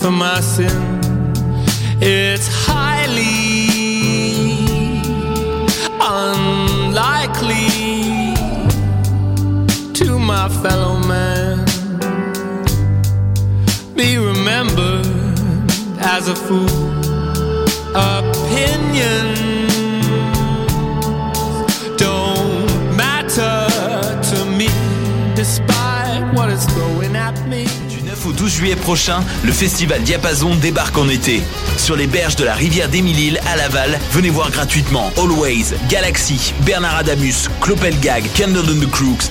for my sin. It's highly unlikely to my fellow man be remembered as a fool. Opinions don't matter to me despite what is throwing at me. Du 9 au 12 juillet prochain, le festival Diapason débarque en été. Sur les berges de la rivière d'Émile à Laval, venez voir gratuitement Always, Galaxy, Bernard Adamus, Clopelgag, Candle and the Crooks,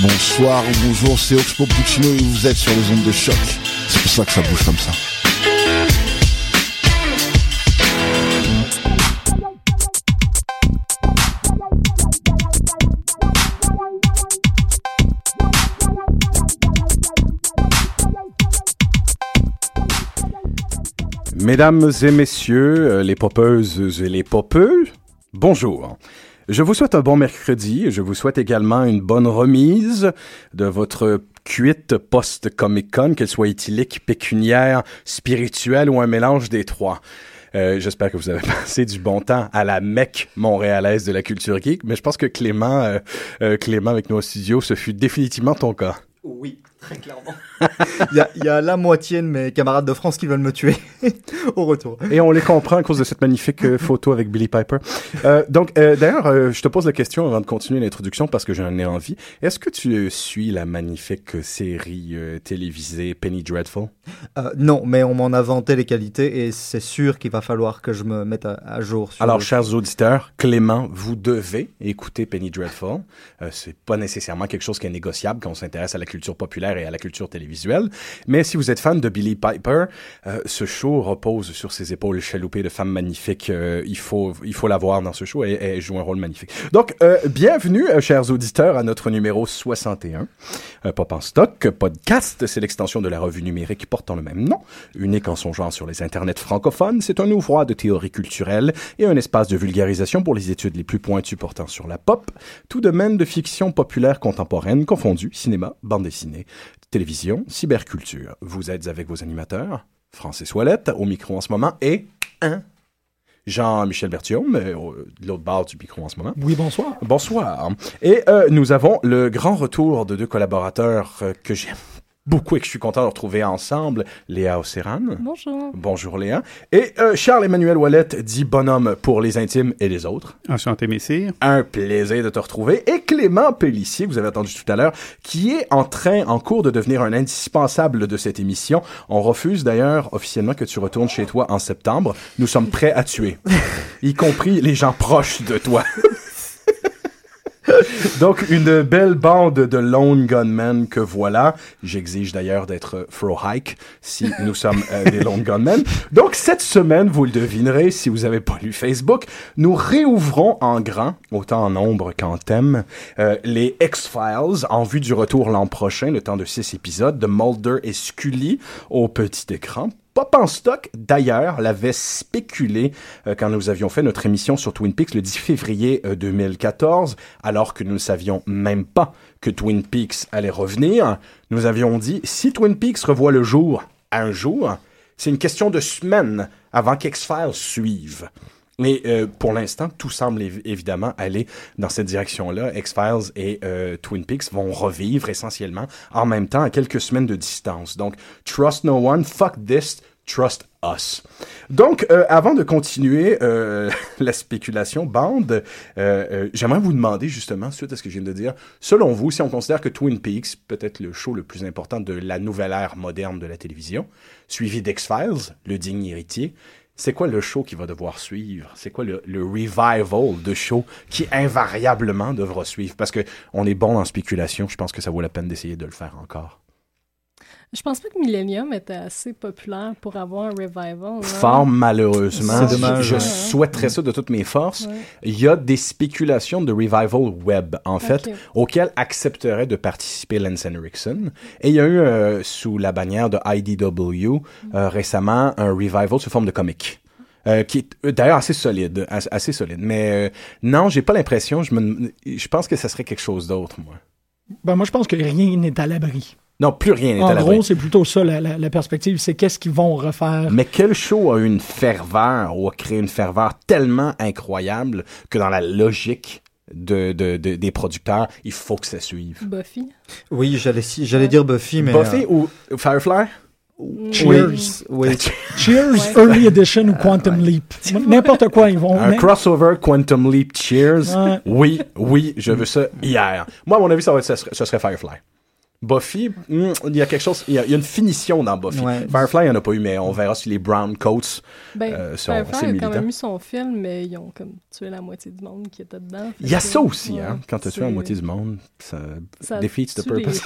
Bonsoir ou bonjour, c'est Oxpo Puccino et vous êtes sur les ondes de choc. C'est pour ça que ça bouge comme ça. Mesdames et messieurs, euh, les popeuses et les popeux, bonjour. Je vous souhaite un bon mercredi je vous souhaite également une bonne remise de votre cuite post-Comic-Con, qu'elle soit éthylique, pécuniaire, spirituelle ou un mélange des trois. Euh, J'espère que vous avez passé du bon temps à la Mecque montréalaise de la culture geek, mais je pense que Clément, euh, euh, Clément avec nos studios, ce fut définitivement ton cas. Oui, très clairement. Il y, a, il y a la moitié de mes camarades de France qui veulent me tuer au retour. Et on les comprend à cause de cette magnifique euh, photo avec Billy Piper. Euh, donc, euh, d'ailleurs, euh, je te pose la question avant de continuer l'introduction parce que j'en ai envie. Est-ce que tu suis la magnifique série euh, télévisée Penny Dreadful? Euh, non, mais on m'en a vanté les qualités et c'est sûr qu'il va falloir que je me mette à, à jour. Sur Alors, le- chers auditeurs, Clément, vous devez écouter Penny Dreadful. Euh, c'est pas nécessairement quelque chose qui est négociable quand on s'intéresse à la culture populaire et à la culture télévisuelle. Mais si vous êtes fan de Billy Piper, euh, ce show repose sur ses épaules chaloupées de femmes magnifiques. Euh, il faut, il faut la voir dans ce show et elle joue un rôle magnifique. Donc, euh, bienvenue, chers auditeurs, à notre numéro 61. Euh, Pop en stock, podcast, c'est l'extension de la revue numérique portant le même nom, unique en son genre sur les internets francophones. C'est un ouvroir de théorie culturelle et un espace de vulgarisation pour les études les plus pointues portant sur la pop, tout domaine de fiction populaire contemporaine confondu, cinéma, bande dessinée, télévision, cyberculture. Vous êtes avec vos animateurs, Francis Ouellette, au micro en ce moment, et un Jean-Michel Berthiaume, euh, de l'autre bord du micro en ce moment. Oui, bonsoir. Bonsoir. Et euh, nous avons le grand retour de deux collaborateurs euh, que j'aime beaucoup et que je suis content de retrouver ensemble. Léa Océran. Bonjour. Bonjour Léa. Et euh, Charles-Emmanuel Ouellette, dit bonhomme pour les intimes et les autres. Enchanté, messire. Un plaisir de te retrouver. Et Clément Pellissier, que vous avez entendu tout à l'heure, qui est en train, en cours de devenir un indispensable de cette émission. On refuse d'ailleurs officiellement que tu retournes chez toi en septembre. Nous sommes prêts à tuer. y compris les gens proches de toi. Donc, une belle bande de lone gunmen que voilà. J'exige d'ailleurs d'être Fro Hike si nous sommes euh, des lone gunmen. Donc, cette semaine, vous le devinerez si vous avez pas lu Facebook, nous réouvrons en grand, autant en nombre qu'en thème, euh, les X-Files en vue du retour l'an prochain, le temps de six épisodes, de Mulder et Scully au petit écran. Pop en stock, d'ailleurs, l'avait spéculé euh, quand nous avions fait notre émission sur Twin Peaks le 10 février euh, 2014, alors que nous ne savions même pas que Twin Peaks allait revenir. Nous avions dit, si Twin Peaks revoit le jour un jour, c'est une question de semaines avant qu'X-Files suive. Mais euh, pour l'instant, tout semble évi- évidemment aller dans cette direction-là. X-Files et euh, Twin Peaks vont revivre essentiellement en même temps à quelques semaines de distance. Donc, trust no one, fuck this, trust us. Donc, euh, avant de continuer euh, la spéculation bande, euh, euh, j'aimerais vous demander justement, suite à ce que je viens de dire, selon vous, si on considère que Twin Peaks, peut-être le show le plus important de la nouvelle ère moderne de la télévision, suivi d'X-Files, le digne héritier, c'est quoi le show qui va devoir suivre? C'est quoi le, revival de show qui invariablement devra suivre? Parce que on est bon en spéculation, je pense que ça vaut la peine d'essayer de le faire encore. Je pense pas que Millennium était assez populaire pour avoir un revival. non? Fort malheureusement, C'est dommage, je ouais. souhaiterais ça de toutes mes forces. Ouais. Il y a des spéculations de revival web, en fait, auxquelles accepterait de participer Lance Henriksen. Et il y a eu, euh, sous la bannière de IDW, euh, récemment, un revival sous forme de comic. Euh, qui est euh, d'ailleurs assez solide, as- assez solide. Mais euh, non, j'ai pas l'impression. Je me, je pense que ça serait quelque chose d'autre, moi. Ben, moi, je pense que rien n'est à l'abri. Non, plus rien n'est En à la gros, c'est plutôt ça la, la- la perspective, c'est qu'est-ce qu'ils vont refaire. Mais quel show a eu une ferveur ou a créé une ferveur tellement incroyable que dans la logique de, de- de- des producteurs, il faut que ça suive? Buffy. Oui, j'allais dire Buffy, mais Buffy euh, ou Firefly? Cheers. oui, Cheers, Ouais. Early Edition ou Quantum Leap. N'importe quoi, ils vont. Un crossover Quantum Leap Cheers? Ouais. Oui, oui, je veux ça hier. Moi, à mon avis, ça, va être, ça, serait, ça serait Firefly. Buffy, hmm, il y a quelque chose, il y a, il y a une finition dans Buffy. Ouais. Firefly, il n'y en a pas eu, mais on verra si les brown coats Ben, euh, sont Firefly a quand même eu son film, mais ils ont comme tué la moitié du monde qui était dedans. Il y a ça aussi, ouais, hein. Quand tu as tué la moitié du monde, ça, ça defeats the purpose.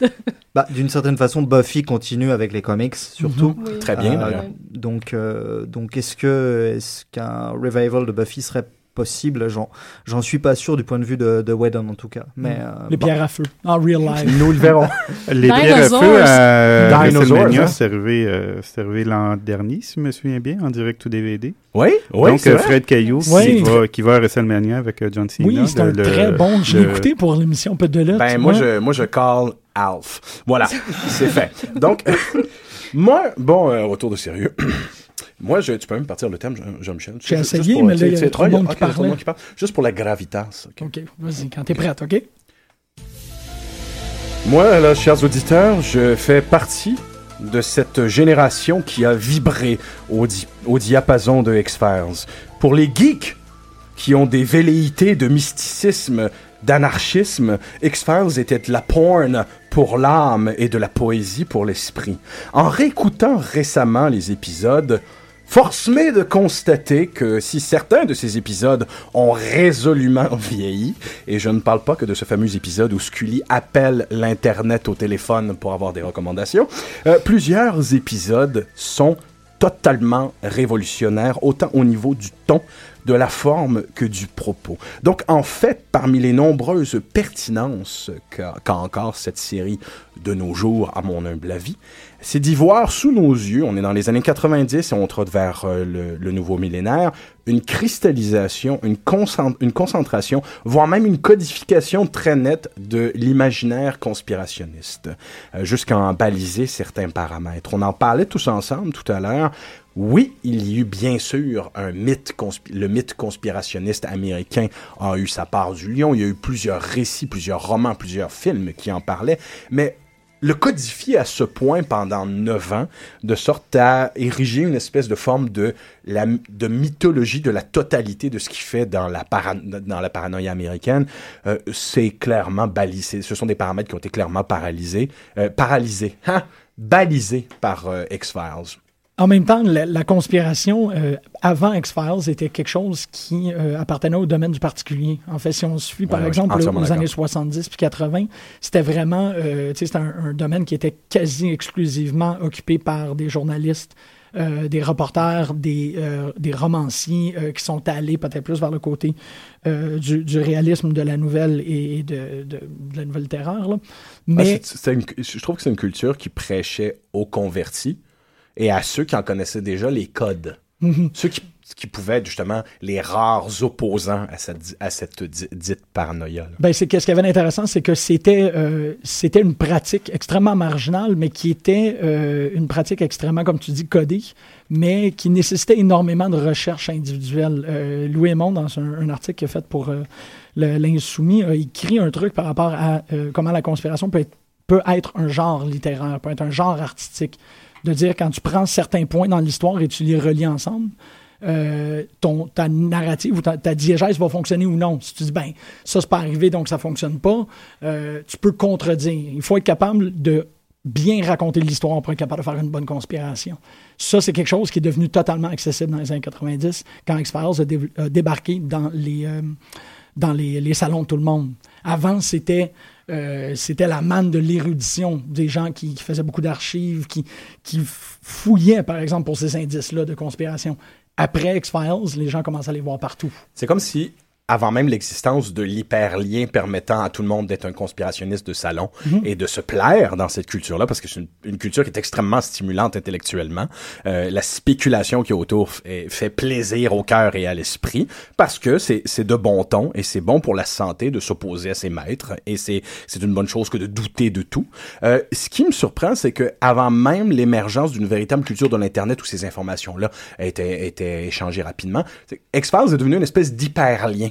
de- bah, d'une certaine façon, Buffy continue avec les comics, surtout. Oui. Très bien, Euh, d'ailleurs. donc, euh, donc est-ce que est-ce qu'un revival de Buffy serait possible J'en j'en suis pas sûr du point de vue de, de Whedon en tout cas. Mais euh, Les bon. pierres à feu, en real life. Nous le verrons. Les pierres à feu à Dinosaurs, WrestleMania, hein. c'est arrivé, euh, arrivé l'an dernier, si je me souviens bien, en direct ou DVD. Oui, oui, Donc, euh. Fred Caillou Oui. qui, va, qui va à WrestleMania avec euh, John Cena. Oui, c'est un le- très bon. Je l'ai le- écouté pour l'émission Peu de lutte. Ben, moi, je, moi, je call Alf. Voilà, c'est fait. Donc, moi, bon, euh, retour de sérieux. Moi, je, tu peux même partir le thème, Jean- Jean-Michel. J'ai essayé, pour- mais là, il y trop de monde a trop de monde qui parle. Juste pour la gravitas. ok. Vas-y, quand t'es prête, OK? Moi, là, chers auditeurs, je fais partie de cette génération qui a vibré au, di- au diapason de X-Files. Pour les geeks qui ont des velléités de mysticisme, d'anarchisme, X-Files était de la porn pour l'âme et de la poésie pour l'esprit. En réécoutant récemment les épisodes, Force m'est de constater que si certains de ces épisodes ont résolument vieilli, et je ne parle pas que de ce fameux épisode où Scully appelle l'Internet au téléphone pour avoir des recommandations, euh, plusieurs épisodes sont totalement révolutionnaires, autant au niveau du ton, de la forme que du propos. Donc, en fait, parmi les nombreuses pertinences qu'a encore cette série de nos jours, à mon humble avis, c'est d'y voir sous nos yeux, on est dans les années 90 et on trotte vers euh, le, le nouveau millénaire, une cristallisation, une, concent- une concentration, voire même une codification très nette de l'imaginaire conspirationniste, euh, jusqu'à en baliser certains paramètres. On en parlait tous ensemble tout à l'heure. Oui, il y eut bien sûr un mythe, le mythe conspirationniste américain a eu sa part du lion. Il y a eu plusieurs récits, plusieurs romans, plusieurs films qui en parlaient, mais le codifier à ce point pendant neuf ans, de sorte à ériger une espèce de forme de, la, de mythologie de la totalité de ce qui fait dans la, dans la paranoïa américaine, euh, c'est clairement balisé. Ce sont des paramètres qui ont été clairement paralysés, euh, paralysés, hein, balisés par euh, X-Files. En même temps, la, la conspiration euh, avant X-Files était quelque chose qui euh, appartenait au domaine du particulier. En fait, si on suit, par Ouais, exemple, entièrement aux années 70 puis 80, c'était vraiment, euh, tu sais, c'était un, un domaine qui était quasi exclusivement occupé par des journalistes, euh, des reporters, des, des romanciers qui sont allés peut-être plus vers le côté du, du réalisme de la nouvelle et, de, de- de la nouvelle terreur. Là. Ah, Mais une- je trouve que c'est une culture qui prêchait aux convertis et à ceux qui en connaissaient déjà les codes. Mhm. Ceux qui, qui pouvaient être justement les rares opposants à cette, à dite paranoïa. là. Ben, c'est ce qui avait d'intéressant, c'est que c'était euh, c'était une pratique extrêmement marginale, mais qui était euh, une pratique extrêmement, comme tu dis, codée, mais qui nécessitait énormément de recherche individuelle. Euh, Louis Aymon, dans un, un article qu'il a fait pour l'Insoumis, a écrit un truc par rapport à comment la conspiration peut être, peut être un genre littéraire, peut être un genre artistique. De dire quand tu prends certains points dans l'histoire et tu les relis ensemble, euh, ton, ta narrative ou ta, diégèse va fonctionner ou non. Si tu dis, ben, ça, c'est pas arrivé, donc ça fonctionne pas, euh, tu peux contredire. Il faut être capable de bien raconter l'histoire pour être capable de faire une bonne conspiration. Ça, c'est quelque chose qui est devenu totalement accessible dans les années 90 quand X-Files a débarqué dans les, euh, dans les, les salons de tout le monde. Avant, c'était euh, c'était la manne de l'érudition, des gens qui, qui faisaient beaucoup d'archives, qui, qui fouillaient, par exemple, pour ces indices-là de conspiration. Après X-Files, les gens commencent à les voir partout. C'est comme si, avant même l'existence de l'hyperlien permettant à tout le monde d'être un conspirationniste de salon Mhm. et de se plaire dans cette culture-là, parce que c'est une, une culture qui est extrêmement stimulante intellectuellement, euh, la spéculation qui est autour fait, plaisir au cœur et à l'esprit, parce que c'est c'est de bon ton et c'est bon pour la santé de s'opposer à ses maîtres, et c'est c'est une bonne chose que de douter de tout. Euh, ce qui me surprend, c'est que avant même l'émergence d'une véritable culture de l'Internet où ces informations-là étaient, étaient échangées rapidement, X-Files est devenu une espèce d'hyperlien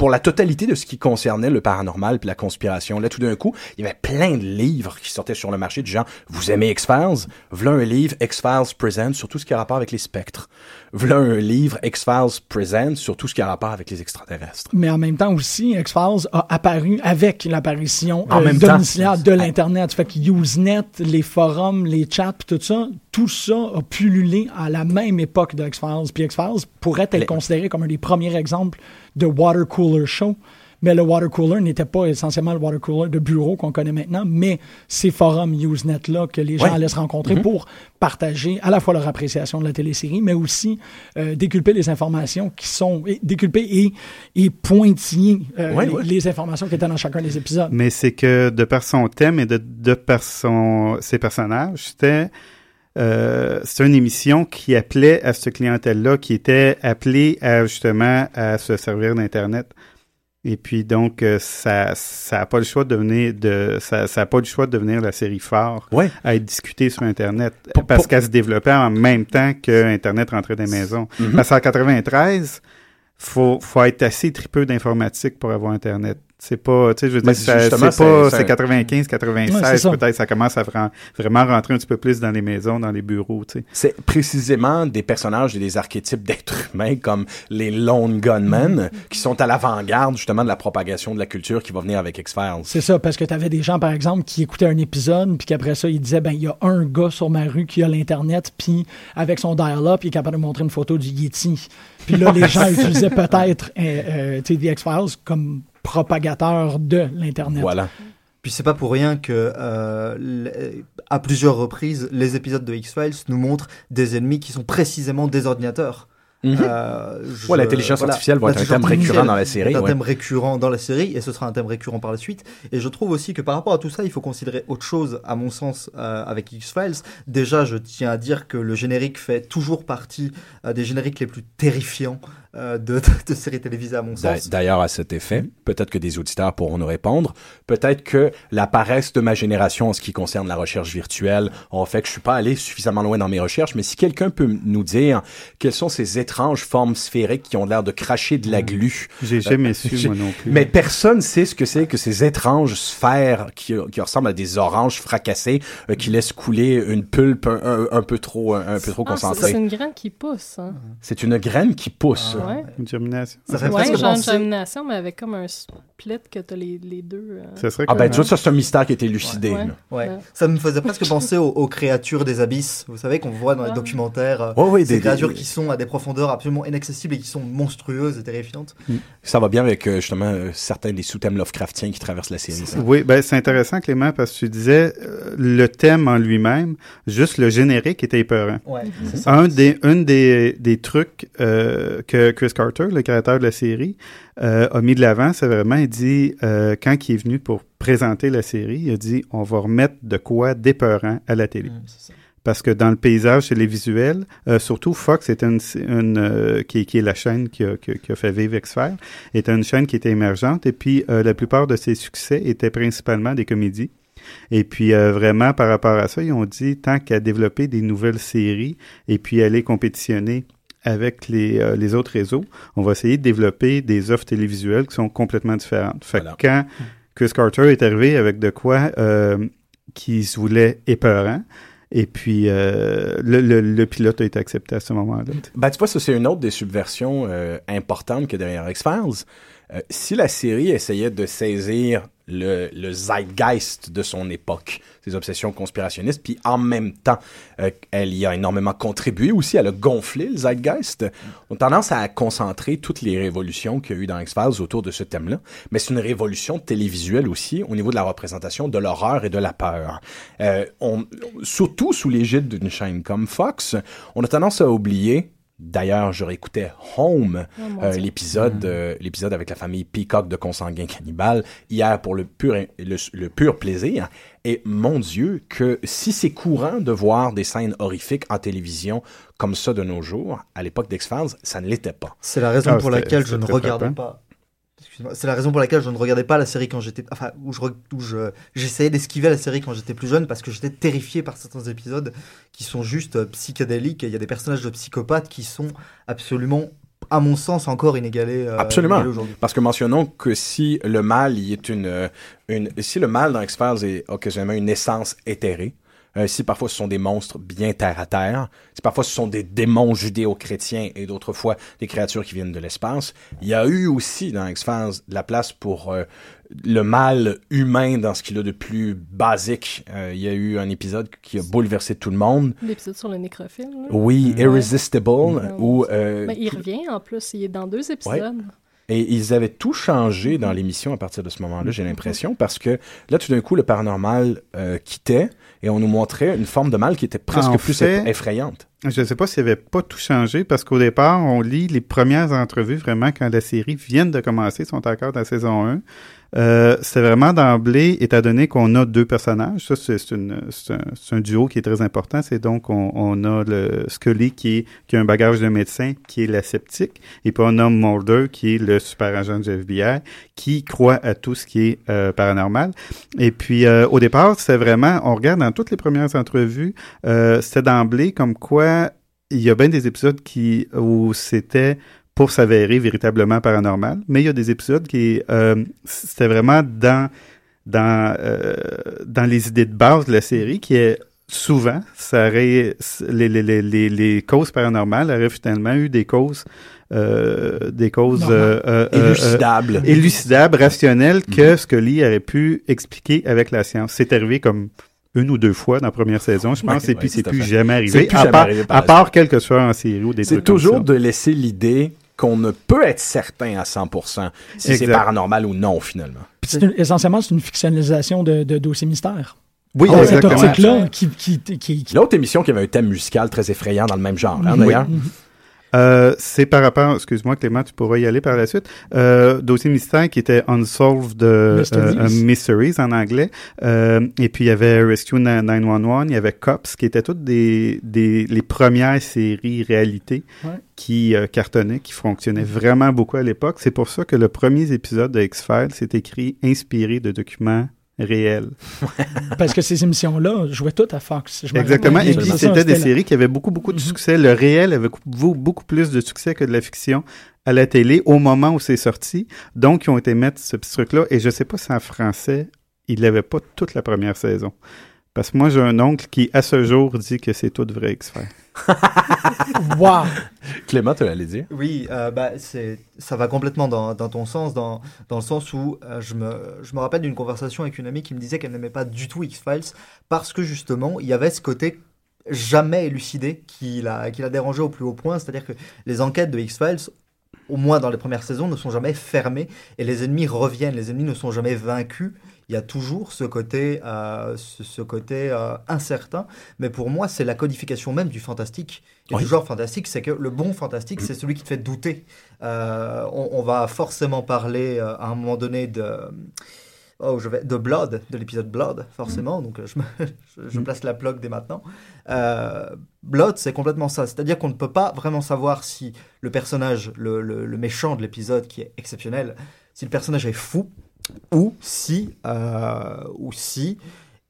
pour la totalité de ce qui concernait le paranormal puis la conspiration. Là, tout d'un coup, il y avait plein de livres qui sortaient sur le marché du genre « Vous aimez X-Files? V'là un livre X-Files Present sur tout ce qui a rapport avec les spectres. V'là un livre X-Files Present sur tout ce qui a rapport avec les extraterrestres. » Mais en même temps aussi, X-Files a apparu avec l'apparition euh, temps. de l'Internet. Fait que Usenet, les forums, les chats, tout ça, tout ça a pullulé à la même époque de X-Files. Puis X-Files pourrait être Les- considéré comme un des premiers exemples de water cooler show. Mais le water cooler n'était pas essentiellement le water cooler de bureau qu'on connaît maintenant, mais ces forums Usenet-là que les gens Ouais. allaient se rencontrer Mhm. pour partager à la fois leur appréciation de la télésérie, mais aussi euh, déculper les informations qui sont et- déculper et, et pointiller euh, Ouais, les, ouais. les informations qui étaient dans chacun des épisodes. Mais c'est que de par son thème et de, de par son, ses personnages, c'était euh, c'est une émission qui appelait à cette clientèle-là, qui était appelée à justement à se servir d'Internet. Et puis donc euh, ça ça a pas le choix de devenir de ça ça a pas le choix de devenir la série phare Ouais. à être discutée sur internet parce qu'elle se développait en même temps que internet rentrait dans les maisons. Mhm. Parce qu'en 93, faut faut être assez tripeux d'informatique pour avoir internet. C'est pas, tu sais, je veux dire, c'est pas, c'est- c'est c'est- 95, 96, Ouais, c'est ça. peut-être, ça commence à vra- vraiment rentrer un petit peu plus dans les maisons, dans les bureaux, tu sais. C'est précisément des personnages et des archétypes d'êtres humains comme les lone gunmen qui sont à l'avant-garde justement de la propagation de la culture qui va venir avec X-Files. C'est ça, parce que tu avais des gens, par exemple, qui écoutaient un épisode, puis qu'après ça, ils disaient, ben, il y a un gars sur ma rue qui a l'Internet, puis avec son dial-up, il est capable de montrer une photo du Yeti. Puis là, les gens utilisaient peut-être, euh, euh, tu sais, The X-Files comme propagateur de l'Internet. Voilà. Puis c'est pas pour rien que euh, à plusieurs reprises, les épisodes de X-Files nous montrent des ennemis qui sont précisément des ordinateurs. Mhm. Euh, Ouais, l'intelligence artificielle va être un thème récurrent dans la série, est un ouais. thème récurrent dans la série et ce sera un thème récurrent par la suite. Et je trouve aussi que par rapport à tout ça, il faut considérer autre chose, à mon sens, euh, avec X-Files. Déjà, je tiens à dire que le générique fait toujours partie euh, des génériques les plus terrifiants euh, de, de séries télévisées, à mon sens. D'ailleurs, à cet effet, peut-être que des auditeurs pourront nous répondre. Peut-être que la paresse de ma génération en ce qui concerne la recherche virtuelle ont fait que je suis pas allé suffisamment loin dans mes recherches. Mais si quelqu'un peut nous dire quelles sont ces étranges formes sphériques qui ont l'air de cracher de la glu. J'ai jamais Euh, su, j'ai- moi non plus. Mais personne sait ce que c'est que ces étranges sphères qui, qui ressemblent à des oranges fracassées euh, qui laissent couler une pulpe un, un- un peu trop un, peu trop Ah, c'est- concentrée. c'est une graine qui pousse. Hein. C'est une graine qui pousse. Ouais. Une germination. Ça fait Ouais, presque genre une germination, mais avec comme un split que t'as les, les deux. euh, Ça serait Ah ben, tu vois, ça, c'est un mystère qui a été élucidé. Ouais. là. Ouais. Ouais. Ça me faisait presque penser aux, aux créatures des abysses. Vous savez qu'on voit dans les documentaires. euh, Ouais, ouais, ces des- créatures des- qui sont à des profondeurs absolument inaccessibles et qui sont monstrueuses et terrifiantes. Ça va bien avec, euh, justement, euh, certains des sous-thèmes Lovecraftiens qui traversent la série. ça. Oui, ben c'est intéressant, Clément, parce que tu disais euh, le thème en lui-même, juste le générique était épeurant. Ouais, c'est ça. Un des, une des, des trucs euh, que Chris Carter, le créateur de la série, euh, a mis de l'avant, c'est vraiment, il dit, euh, quand il est venu pour présenter la série, il a dit, on va remettre de quoi d'épeurant à la télé. Mm, c'est ça. Parce que dans le paysage et les visuels, euh, surtout Fox est une, une euh, qui, est- qui est la chaîne qui a, qui a- qui a fait vivre X-Files, était une chaîne qui était émergente et puis euh, la plupart de ses succès étaient principalement des comédies. Et puis euh, vraiment par rapport à ça, ils ont dit tant qu'à développer des nouvelles séries et puis aller compétitionner avec les, euh, les autres réseaux, on va essayer de développer des offres télévisuelles qui sont complètement différentes. Fait Voilà. que quand Chris Carter est arrivé avec de quoi euh, qui se voulait épeurant, et puis euh, le, le, le pilote a été accepté à ce moment-là. Ben, tu vois, ça, c'est une autre des subversions euh, importantes que derrière X-Files. Euh, si la série essayait de saisir le, zeitgeist de son époque, ses obsessions conspirationnistes, puis en même temps, euh, elle y a énormément contribué aussi, elle a gonflé le zeitgeist, on a tendance à concentrer toutes les révolutions qu'il y a eu dans X-Files autour de ce thème-là, mais c'est une révolution télévisuelle aussi au niveau de la représentation de l'horreur et de la peur. Euh, surtout sous l'égide d'une chaîne comme Fox, on a tendance à oublier D'ailleurs, je réécoutais Home, Oh, euh, l'épisode euh, l'épisode avec la famille Peacock de Consanguin Cannibal, hier pour le pur, le, le pur plaisir. Et mon Dieu, que si c'est courant de voir des scènes horrifiques en télévision comme ça de nos jours, à l'époque d'X-Files, ça ne l'était pas. C'est la raison Ah, pour laquelle je ne regardais pas. C'est la raison pour laquelle je ne regardais pas la série quand j'étais. Enfin, où je, où je j'essayais d'esquiver la série quand j'étais plus jeune parce que j'étais terrifié par certains épisodes qui sont juste euh, psychédéliques. Et Il y a des personnages de psychopathes qui sont absolument, à mon sens, encore inégalés. euh, Absolument. inégalés. Parce que mentionnons que si le mal y est une, euh, une si le mal dans X-Files est occasionnellement une essence éthérée, euh, si parfois ce sont des monstres bien terre à terre, si parfois ce sont des démons judéo-chrétiens et d'autres fois des créatures qui viennent de l'espace, il y a eu aussi dans X-Files de la place pour euh, le mal humain dans ce qu'il a de plus basique. Euh, il y a eu un épisode qui a bouleversé tout le monde. L'épisode sur le nécrophile. là. Oui. Irresistible, Ouais. où euh, Mais il revient en plus, il est dans deux épisodes. Et ils avaient tout changé dans l'émission à partir de ce moment-là, j'ai l'impression, parce que là, tout d'un coup, le paranormal euh, quittait et on nous montrait une forme de mal qui était presque En plus fait- effrayante. Je ne sais pas s'il n'y avait pas tout changé parce qu'au départ, on lit les premières entrevues vraiment quand la série vient de commencer, sont encore dans la saison 1. Euh, c'est vraiment d'emblée, étant donné qu'on a deux personnages, ça c'est un, un duo qui est très important, c'est donc on, on a le Scully qui, est, qui a un bagage de médecin, qui est la sceptique, et puis on a Mulder qui est le super agent du FBI, qui croit à tout ce qui est euh, paranormal. Et puis euh, au départ, c'est vraiment, on regarde dans toutes les premières entrevues, euh, c'était d'emblée comme quoi il y a bien des épisodes qui où c'était pour s'avérer véritablement paranormal, mais il y a des épisodes qui euh, c'était vraiment dans dans euh, dans les idées de base de la série qui est souvent ça aurait les, les, les, les, causes paranormales auraient finalement eu des causes euh, des causes euh, euh, euh, Élucidables. élucidables, rationnelles que Scully aurait pu expliquer avec la science. C'est arrivé comme une ou deux fois dans la première saison, je pense, Ouais, et puis ouais, c'est plus jamais arrivé, plus à jamais part, arrivé à part quelque chose en série ou des C'est toujours de laisser l'idée qu'on ne peut être certain à 100% si c'est paranormal ou non, finalement. Une- essentiellement, c'est une fictionnalisation de, de dossiers mystères. Oui, cette exactement. optique-là qui, qui, qui, qui- L'autre émission qui avait un thème musical très effrayant dans le même genre, hein, Oui. d'ailleurs. Euh, c'est par rapport, excuse-moi Clément, tu pourras y aller par la suite. Euh, dossier mystère qui était Unsolved euh, Mysteries. euh, Mysteries en anglais. Euh, et puis il y avait Rescue 911, il y avait Cops, qui étaient toutes des, des les premières séries réalité Ouais. qui cartonnaient, qui fonctionnaient vraiment beaucoup à l'époque. C'est pour ça que le premier épisode de X-Files c'est écrit inspiré de documents réels. parce que ces émissions-là jouaient toutes à Fox. Je Exactement. Et puis, c'était des séries qui avaient beaucoup, beaucoup de Mhm. succès. Le réel avait beaucoup, plus de succès que de la fiction à la télé au moment où c'est sorti. Donc, ils ont été mettre ce petit truc-là. Et je sais pas si en français, il l'avait pas toute la première saison. Parce que moi, j'ai un oncle qui, à ce jour, dit que c'est tout vrai X-Files. wow! Clément, tu allais dire? Oui, euh, bah, c'est, ça va complètement dans, dans ton sens, dans, dans le sens où euh, je, me, je me rappelle d'une conversation avec une amie qui me disait qu'elle n'aimait pas du tout X-Files parce que justement, il y avait ce côté jamais élucidé qui l'a, qui l'a dérangé au plus haut point, c'est-à-dire que les enquêtes de X-Files au moins dans les premières saisons, ne sont jamais fermées et les ennemis reviennent, les ennemis ne sont jamais vaincus. Il y a toujours ce côté, euh, ce, ce côté euh, incertain, mais pour moi, c'est la codification même du fantastique. Et Oui. du genre fantastique, c'est que le bon fantastique, c'est celui qui te fait douter. Euh, on, on va forcément parler à un moment donné de. Oh, je vais, de Blood, de l'épisode Blood, forcément. Donc, euh, je, je place la plug dès maintenant. Euh, Blood, c'est complètement ça. C'est-à-dire qu'on ne peut pas vraiment savoir si le personnage, le, le- le méchant de l'épisode, qui est exceptionnel, si le personnage est fou ou si, euh, ou si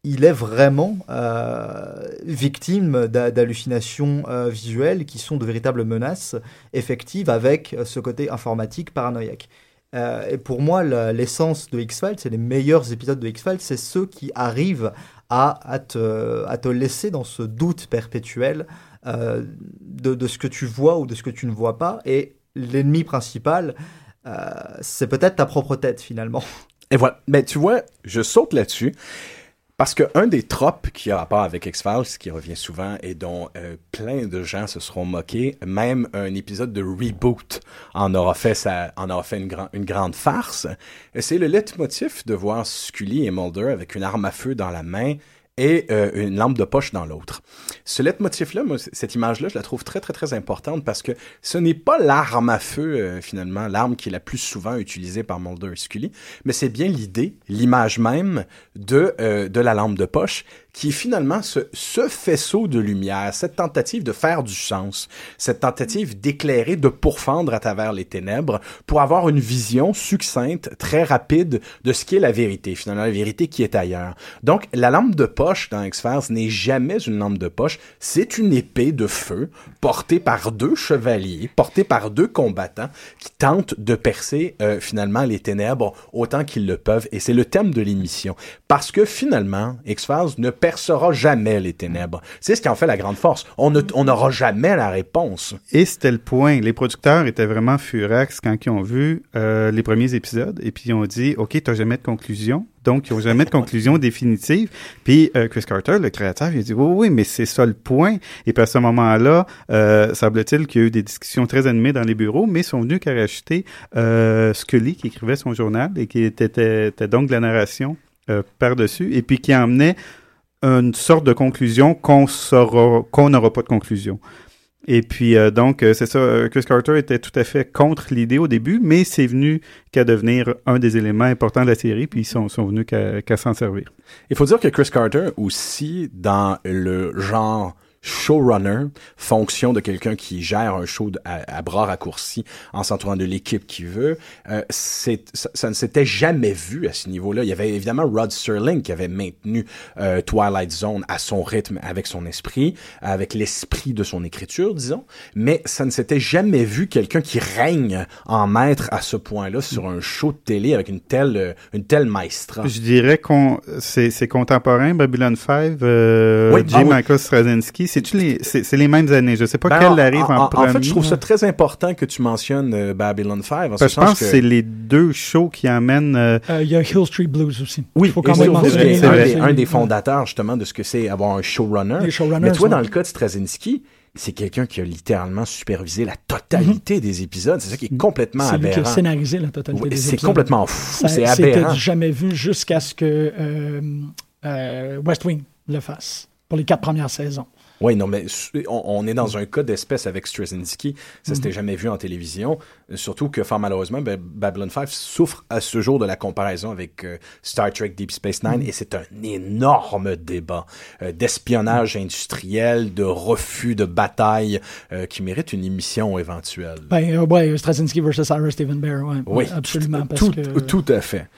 il est vraiment euh, victime d'hallucinations euh, visuelles qui sont de véritables menaces effectives avec ce côté informatique paranoïaque. Euh, et pour moi, l'essence de X-Files, c'est les meilleurs épisodes de X-Files, c'est ceux qui arrivent à, te, laisser dans ce doute perpétuel euh, de, de ce que tu vois ou de ce que tu ne vois pas. Et l'ennemi principal, euh, c'est peut-être ta propre tête finalement. Et voilà. Mais tu vois, je saute là-dessus. Parce qu'un des tropes qui a rapport avec X-Files, qui revient souvent et dont euh, plein de gens se seront moqués, même un épisode de Reboot en aura fait, sa, en aura fait une, une grande farce, c'est le leitmotiv de voir Scully et Mulder avec une arme à feu dans la main et euh, une lampe de poche dans l'autre. Ce leitmotiv-là, cette image-là, je la trouve très, très, très importante parce que ce n'est pas l'arme à feu, euh, finalement, l'arme qui est la plus souvent utilisée par Mulder et Scully, mais c'est bien l'idée, l'image même de, euh, de la lampe de poche qui est finalement ce, ce faisceau de lumière, cette tentative de faire du sens, cette tentative d'éclairer, de pourfendre à travers les ténèbres pour avoir une vision succincte, très rapide de ce qui est la vérité, finalement, la vérité qui est ailleurs. Donc, la lampe de poche dans X-Files n'est jamais une lampe de poche, c'est une épée de feu portée par deux chevaliers, portée par deux combattants qui tentent de percer euh, finalement les ténèbres autant qu'ils le peuvent. Et c'est le thème de l'émission. Parce que finalement, X-Files ne percera jamais les ténèbres. C'est ce qui en fait la grande force. On n'aura jamais la réponse. Et c'était le point. Les producteurs étaient vraiment furax quand ils ont vu euh, les premiers épisodes et puis ils ont dit OK, t'as jamais de conclusion. Donc, ils n'ont jamais de conclusion définitive. Puis euh, Chris Carter, le créateur, il a dit oui, oui, mais c'est ça le point. Et puis à ce moment-là, euh, semble-t-il qu'il y a eu des discussions très animées dans les bureaux, mais ils sont venus qu'à racheter euh, Scully qui écrivait son journal et qui était, était- était donc de la narration euh, par-dessus et puis qui emmenait une sorte de conclusion qu'on saura, qu'on n'aura pas de conclusion. Et puis, euh, donc, euh, c'est ça, euh, Chris Carter était tout à fait contre l'idée au début, mais c'est venu qu'à devenir un des éléments importants de la série, puis ils sont, sont venus qu'à qu'à s'en servir. Il faut dire que Chris Carter aussi, dans le genre showrunner, fonction de quelqu'un qui gère un show à, à bras raccourcis en s'entourant de l'équipe qu'il veut, euh, c'est, ça, ça ne s'était jamais vu à ce niveau-là. Il y avait évidemment Rod Serling qui avait maintenu euh, Twilight Zone à son rythme, avec son esprit, avec l'esprit de son écriture, disons, mais ça ne s'était jamais vu quelqu'un qui règne en maître à ce point-là sur un show de télé avec une telle, euh, une telle maestra. Je dirais qu'on c'est c'est contemporain, Babylon 5, euh, Oui, J. ah oui. Michael Straczynski. C'est-tu les, c'est c'est les mêmes années? Je sais pas Ben, quelle en- arrive en, en, en premier. fait, je trouve ça très important que tu mentionnes euh, Babylon 5. En que ce je pense sens que c'est les deux shows qui amènent. euh, Euh, Il y a Hill Street Blues aussi. Oui, Il faut quand c'est même mentionner. c'est un, vrai. des, un des fondateurs justement de ce que c'est avoir un showrunner. Les Mais tu vois, ouais. dans le cas de Straczynski, c'est quelqu'un qui a littéralement supervisé la totalité des épisodes. C'est ça qui est complètement C'est lui qui a aberrant. scénarisé la totalité Oui, des C'est épisodes. complètement fou, Ça- c'est C'était aberrant. jamais vu jusqu'à ce que euh, euh, West Wing le fasse pour les quatre premières saisons. Oui, non, mais on, on est dans un cas d'espèce avec Straczynski. Ça s'était Mhm. jamais vu en télévision. Surtout que, fort malheureusement, ben, Babylon 5 souffre à ce jour de la comparaison avec euh, Star Trek Deep Space Nine et c'est un énorme débat euh, d'espionnage industriel, de refus de bataille euh, qui mérite une émission éventuelle. Ben, euh, ouais, Straczynski versus Ira Stephen Bear, ouais, Oui, ouais, absolument. parce tout, que, tout à fait.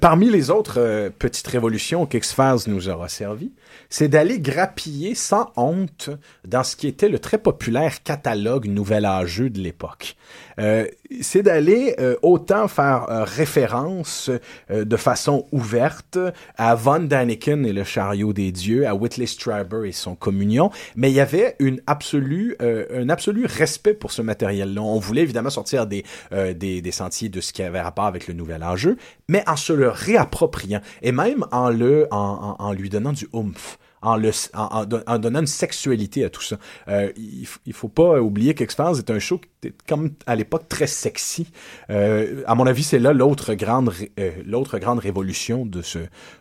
Parmi les autres petites révolutions qu'X-Files nous aura servi, c'est d'aller grappiller sans honte dans ce qui était le très populaire catalogue Nouvel Âgeux de l'époque. Euh, c'est d'aller euh, autant faire euh, référence euh, de façon ouverte à Von Daniken et le chariot des dieux, à Whitley Strieber et son communion, mais il y avait une absolue, euh, un absolu respect pour ce matériel-là. On voulait évidemment sortir des, euh, des, des sentiers de ce qui avait rapport avec le nouvel enjeu, mais en se le réappropriant et même en, le, en, en, en lui donnant du oomph en, donnant une sexualité à tout ça. Euh, il, il faut pas oublier qu'X-Files est un show qui était comme à l'époque très sexy. Euh, à mon avis, c'est là l'autre grande, euh, l'autre grande révolution de ce,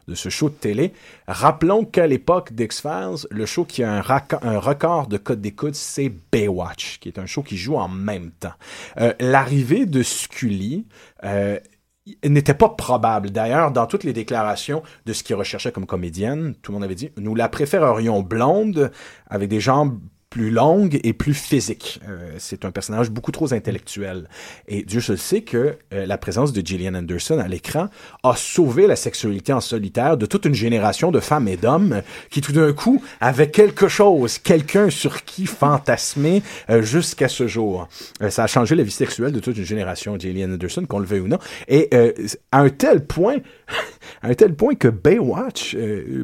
de ce show de télé. Rappelons qu'à l'époque d'X-Files, le show qui a un, un record de code d'écoute, c'est Baywatch, qui est un show qui joue en même temps. Euh, L'arrivée de Scully, n'était pas probable. D'ailleurs, dans toutes les déclarations de ce qu'il recherchait comme comédienne, tout le monde avait dit, nous la préférerions blonde, avec des jambes plus longues et plus physiques. Euh, c'est un personnage beaucoup trop intellectuel. Et Dieu se sait que euh, la présence de Gillian Anderson à l'écran a sauvé la sexualité en solitaire de toute une génération de femmes et d'hommes qui tout d'un coup avaient quelque chose, quelqu'un sur qui fantasmer euh, jusqu'à ce jour. Ça a changé la vie sexuelle de toute une génération, Gillian Anderson, qu'on le veuille ou non. Et à un tel point, à un tel point que Baywatch,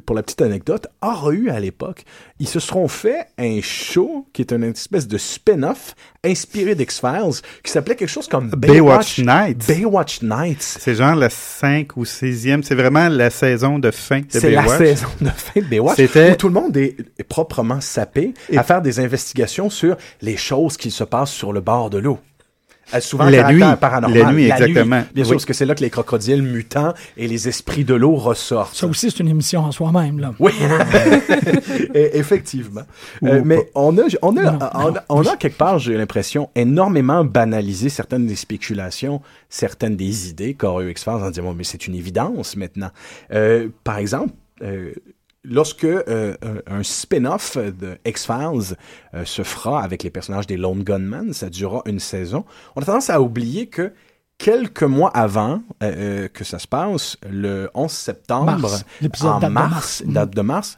pour la petite anecdote, aura eu à l'époque, ils se seront fait un show qui est une espèce de spin-off inspiré d'X-Files qui s'appelait quelque chose comme Baywatch Nights. Baywatch Nights. C'est genre la 5 ou 6e. C'est vraiment la saison de fin de C'est la Baywatch. saison de fin de Baywatch où tout le monde est est proprement sapé à faire des investigations sur les choses qui se passent sur le bord de l'eau. Euh, Souvent, La caractère nuit. paranormal. La nuit, exactement. bien sûr, Oui. parce que c'est là que les crocodiles mutants et les esprits de l'eau ressortent. Ça aussi, c'est une émission en soi-même. Là. Oui, effectivement. Euh, mais on a, on a, Non, on a, on a quelque part, j'ai l'impression, énormément banalisé certaines des spéculations, certaines des idées qu'aurait eu X-Files en disant, Bon, mais c'est une évidence maintenant. Euh, par exemple, euh, lorsque euh, un, spin-off de X-Files euh, se fera avec les personnages des Lone Gunmen, ça durera une saison, on a tendance à oublier que quelques mois avant euh, que ça se passe, le 11 septembre, Mars. En date de mars, mars. date de mars,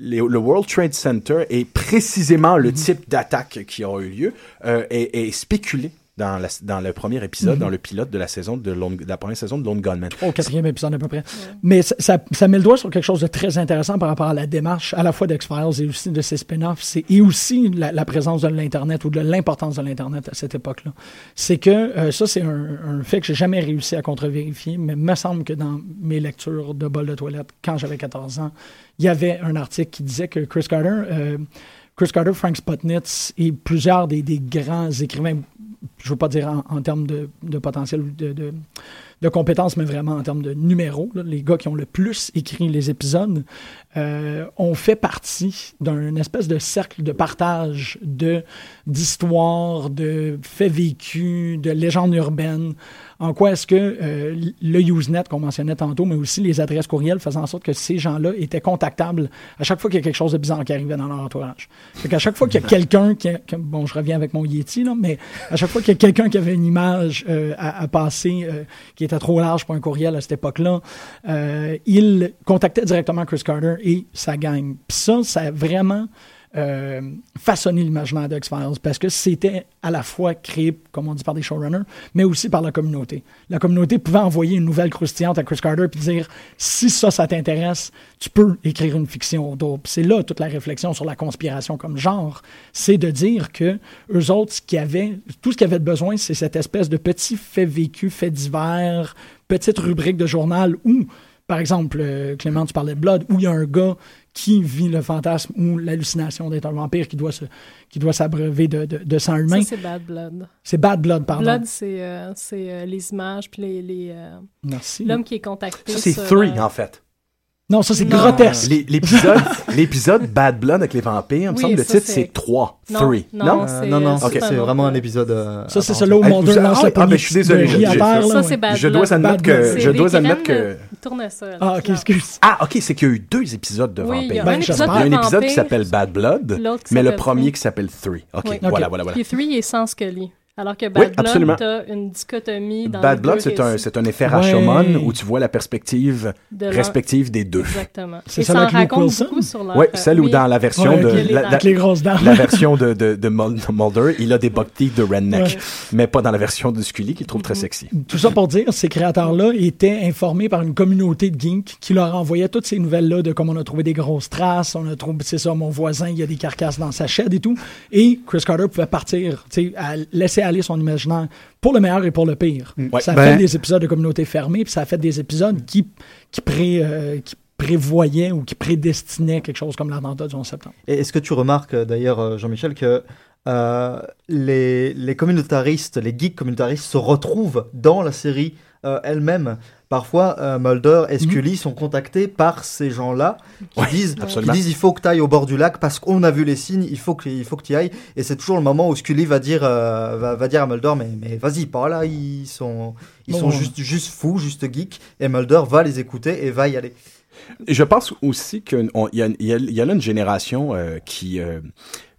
le, World Trade Center et précisément le type d'attaque qui a eu lieu est, est spéculé dans, la, dans le premier épisode, Mhm. dans le pilote de la saison de, Lone- de la première saison de Lone Gunman. au quatrième épisode à peu près. Mais ça, ça, ça met le doigt sur quelque chose de très intéressant par rapport à la démarche à la fois d'X-Files et aussi de ses spin-offs, c'est- et aussi la, la présence de l'Internet ou de l'importance de l'Internet à cette époque-là. C'est que, euh, ça c'est un, un fait que j'ai jamais réussi à contre-vérifier, mais il me semble que dans mes lectures de bol de toilette, quand j'avais 14 ans, il y avait un article qui disait que Chris Carter... euh, Chris Carter, Frank Spotnitz et plusieurs des, des grands écrivains, je veux pas dire en, termes de, de potentiel de, de, compétences, mais vraiment en termes de numéros, les gars qui ont le plus écrit les épisodes, euh, ont fait partie d'un espèce de cercle de partage de d'histoires, de faits vécus, de légendes urbaines. En quoi est-ce que euh, le Usenet qu'on mentionnait tantôt, mais aussi les adresses courriels faisaient en sorte que ces gens-là étaient contactables à chaque fois qu'il y a quelque chose de bizarre qui arrivait dans leur entourage. Fait qu'à chaque fois qu'il y a quelqu'un qui, bon, je reviens avec mon Yeti là, mais à chaque fois qu'il y a quelqu'un qui avait une image euh, à, à passer euh, qui était trop large pour un courriel à cette époque-là, euh, il contactait directement Chris Carter et sa gang. Ça, ça a vraiment euh, façonné l'imaginaire d'X-Files parce que c'était à la fois créé, comme on dit, par des showrunners, mais aussi par la communauté. La communauté pouvait envoyer une nouvelle croustillante à Chris Carter puis dire si ça, ça t'intéresse, tu peux écrire une fiction autour. C'est là toute la réflexion sur la conspiration comme genre, c'est de dire que eux autres, ce avaient, tout ce qu'ils avaient besoin, c'est cette espèce de petit fait vécu, fait divers, petite rubrique de journal où, par exemple, euh, Clément, tu parlais de Blood, où il y a un gars qui vit le fantasme ou l'hallucination d'être un vampire qui doit se, qui doit s'abreuver de, de, de sang humain. Ça, c'est Bad Blood. C'est Bad Blood, pardon. Blood, c'est euh, c'est, euh, les images, puis les... les, euh, Merci. L'homme qui est contacté Ça, c'est sur, Three, euh, en fait. Non, ça, c'est grotesque. L'é- L'épisode, l'épisode Bad Blood avec les vampires, il me semble le titre c'est- c'est 3, Non, 3. non, Non? C'est- non, non, c'est vraiment un épisode. euh, Ça, c'est là où Ah, Mulder vous- lance ah, la ah, poignée ben, je suis désolé, Je Blood. dois admettre que, je dois admettre que... ça. Ah, ok, excuse. Ah, ok, c'est qu'il y a eu deux épisodes de vampires. Ben. Il y a un de épisode qui s'appelle Bad Blood, mais le premier qui s'appelle 3. Ok, voilà, voilà, voilà. Puis Three est sans Scully. Alors que Bad absolument. Blood, t'as une dichotomie dans Bad Blood, c'est un, un effet Rashomon Ouais. où tu vois la perspective De respective des deux. Exactement. C'est ça ça en raconte Wilson? beaucoup sur leur... Oui, celle où oui. dans la version Ouais, de les la, dents. la- Avec les grosses dents. la version de, de, de Mul- Mulder, il a des teeth de redneck, Ouais. mais pas dans la version de Scully qu'il trouve très sexy. Tout ça pour dire, ces créateurs-là étaient informés par une communauté de geeks qui leur envoyait toutes ces nouvelles-là de comme on a trouvé des grosses traces, on a trouvé, c'est ça, mon voisin, il y a des carcasses dans sa shed et tout. Et Chris Carter pouvait partir, tu sais, à laisser aller son imaginaire pour le meilleur et pour le pire. Ouais. Ça a Ben- fait des épisodes de communauté fermée, puis ça a fait des épisodes qui, qui, pré, euh, qui prévoyaient ou qui prédestinaient quelque chose comme l'attentat du 11 septembre. Et est-ce que tu remarques euh, d'ailleurs, euh, Jean-Michel, que euh, les, les communautaristes, les geeks communautaristes se retrouvent dans la série euh, elle-même? Parfois, euh, Mulder et Scully sont contactés par ces gens-là qui, disent, qui disent il faut que tu ailles au bord du lac parce qu'on a vu les signes, il faut que, il faut que tu y ailles. Et c'est toujours le moment où Scully va dire, euh, va, va dire à Mulder mais, mais vas-y, pas là, ils sont, ils Bon, sont ouais. juste, juste fous, juste geeks. Et Mulder va les écouter et va y aller. Et je pense aussi qu'il y, a- y y là une génération euh, qui,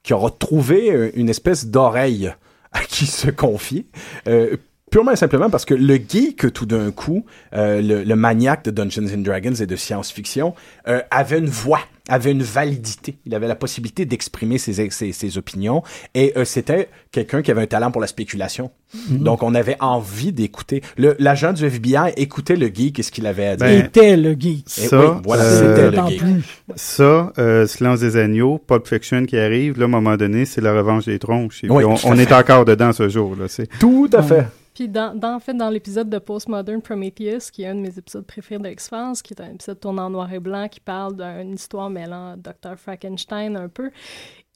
qui aura trouvé une espèce d'oreille à qui se confier. euh, Purement et simplement parce que le geek, tout d'un coup, euh, le, le maniaque de Dungeons and Dragons et de science-fiction, euh, avait une voix, avait une validité. Il avait la possibilité d'exprimer ses, ses, ses opinions. Et euh, c'était quelqu'un qui avait un talent pour la spéculation. Donc, on avait envie d'écouter. Le- L'agent du FBI écoutait le geek et ce qu'il avait à dire. Ben, était le geek. Et Ça, oui, voilà, euh, c'était le geek. plus. Ça, euh, Silence des agneaux, Pulp Fiction qui arrive, là, à un moment donné, c'est la revanche des tronches. Et puis Oui, on, on est encore dedans ce jour. Là, c'est- Tout à fait. Puis dans, en fait, dans l'épisode de Postmodern Prometheus, qui est un de mes épisodes préférés de X-Files, qui est un épisode tourné en noir et blanc, qui parle d'une histoire mêlant Dr. Frankenstein un peu.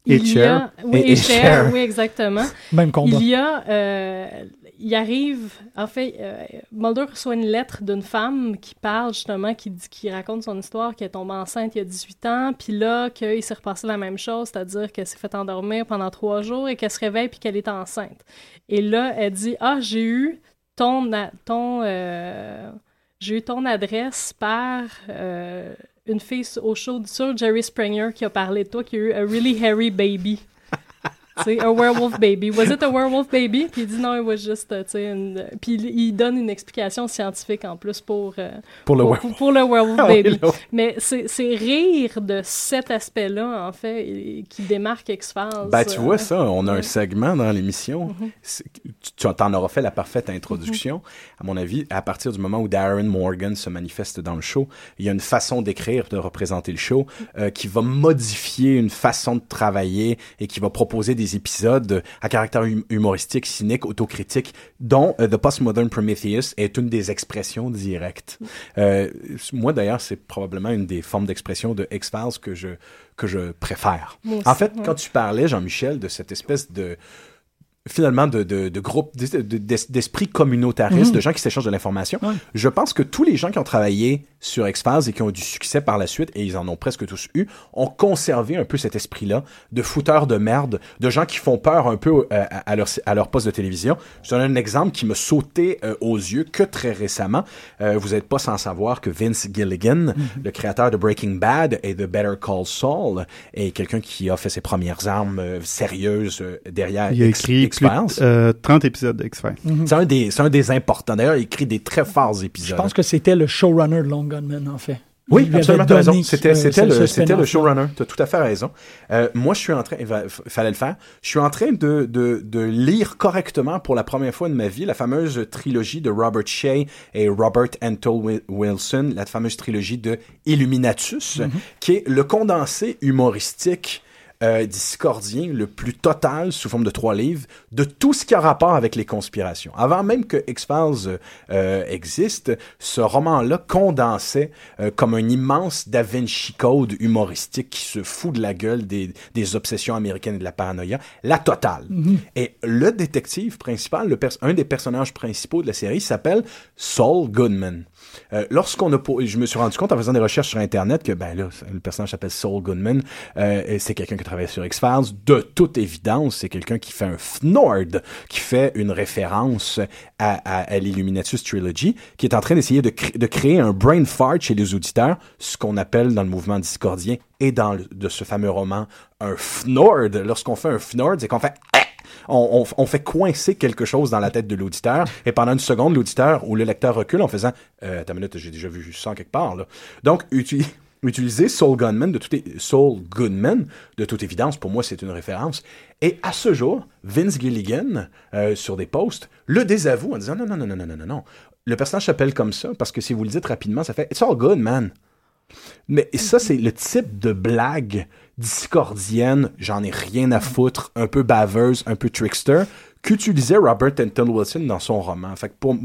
Et il y a, oui, Et- et, Cher, oui, exactement. Même combat. Il y a, euh, il arrive, en fait, euh, Mulder reçoit une lettre d'une femme qui parle justement, qui, dit, qui raconte son histoire, qui est tombée enceinte il y a 18 ans, puis là, qu'il s'est repassé la même chose, c'est-à-dire qu'elle s'est fait endormir pendant trois jours et qu'elle se réveille puis qu'elle est enceinte. Et là, elle dit, ah, j'ai eu ton, ton, euh, j'ai eu ton adresse par euh, une fille au show sur Jerry Springer qui a parlé de toi, qui a eu a really hairy baby. Sais, a werewolf baby. Was it a werewolf baby? Puis il dit non, it was just, uh, tu sais, une... Puis il, donne une explication scientifique en plus pour, euh, Pour le pour, web. pour- pour le werewolf Ah oui, baby. Mais c'est c'est rire de cet aspect-là, en fait, et- qui démarque X-Files. Ben, tu euh, vois ça, on a un segment dans l'émission. Mhm. C'est- Tu en auras fait la parfaite introduction. À mon avis, à partir du moment où Darren Morgan se manifeste dans le show, il y a une façon d'écrire, de représenter le show, euh, qui va modifier une façon de travailler et qui va proposer des épisodes à caractère hum- humoristique, cynique, autocritique, dont euh, The Postmodern Prometheus est une des expressions directes. Euh, moi, d'ailleurs, c'est probablement une des formes d'expression de X-Files que je, que je préfère. En fait, ouais. quand tu parlais, Jean-Michel, de cette espèce de finalement de, de, de groupe d'es- de- d'es- d'esprit communautariste, Mhm. de gens qui s'échangent de l'information. Ouais. Je pense que tous les gens qui ont travaillé sur X-Files et qui ont eu du succès par la suite, et ils en ont presque tous eu, ont conservé un peu cet esprit-là de fouteurs de merde, de gens qui font peur un peu euh, à, leur, à leur poste de télévision. Je donne un exemple qui me sautait euh, aux yeux que très récemment. Euh, vous n'êtes pas sans savoir que Vince Gilligan, le créateur de Breaking Bad et de Better Call Saul, est quelqu'un qui a fait ses premières armes sérieuses derrière Il a X- écrit X-Files. euh, 30 épisodes d'X-Files. C'est un des, c'est un des importants. D'ailleurs, il écrit des très forts Je épisodes. pense que c'était le showrunner de Long Gunman, en fait. Oui, Il absolument, raison. C'était, euh, c'était, le, le showrunner. T'as tout à fait raison. Euh, moi, je suis en train, il fallait le faire. Je suis en train de, de, de lire correctement pour la première fois de ma vie la fameuse trilogie de Robert Shea et Robert Antle Wi- Wilson, la fameuse trilogie de Illuminatus, Mm-hmm. qui est le condensé humoristique euh, discordien le plus total sous forme de trois livres de tout ce qui a rapport avec les conspirations. Avant même que X-Files euh, existe, ce roman-là condensait euh, comme un immense Da Vinci Code humoristique qui se fout de la gueule des, des obsessions américaines et de la paranoïa, la totale. Et le détective principal, le un des personnages principaux de la série s'appelle Saul Goodman. Euh, lorsqu'on a po- je me suis rendu compte en faisant des recherches sur internet que ben là le personnage s'appelle Saul Goodman euh, c'est quelqu'un qui travaille sur X-Files. De toute évidence c'est quelqu'un qui fait un Fnord qui fait une référence à, à, l'Illuminatus Trilogy qui est en train d'essayer de, cré- de créer un brain fart chez les auditeurs ce qu'on appelle dans le mouvement discordien et dans le- de ce fameux roman un Fnord. Lorsqu'on fait un Fnord c'est qu'on fait Ah On, on, on fait coincer quelque chose dans la tête de l'auditeur, et pendant une seconde, l'auditeur ou le lecteur recule en faisant euh, une minute, j'ai déjà vu ça quelque part. Là. Donc, uti- utiliser Soul Gunman de toute Soul Goodman, de toute évidence, pour moi, c'est une référence. Et à ce jour, Vince Gilligan, euh, sur des posts, le désavoue en disant non, non, non, non, non, non, non. Le personnage s'appelle comme ça parce que si vous le dites rapidement, ça fait It's all good, man. Mais ça, c'est le type de blague discordienne, j'en ai rien à foutre, un peu baveuse, un peu trickster, qu'utilisait Robert Anton Wilson dans son roman. Fait que pour,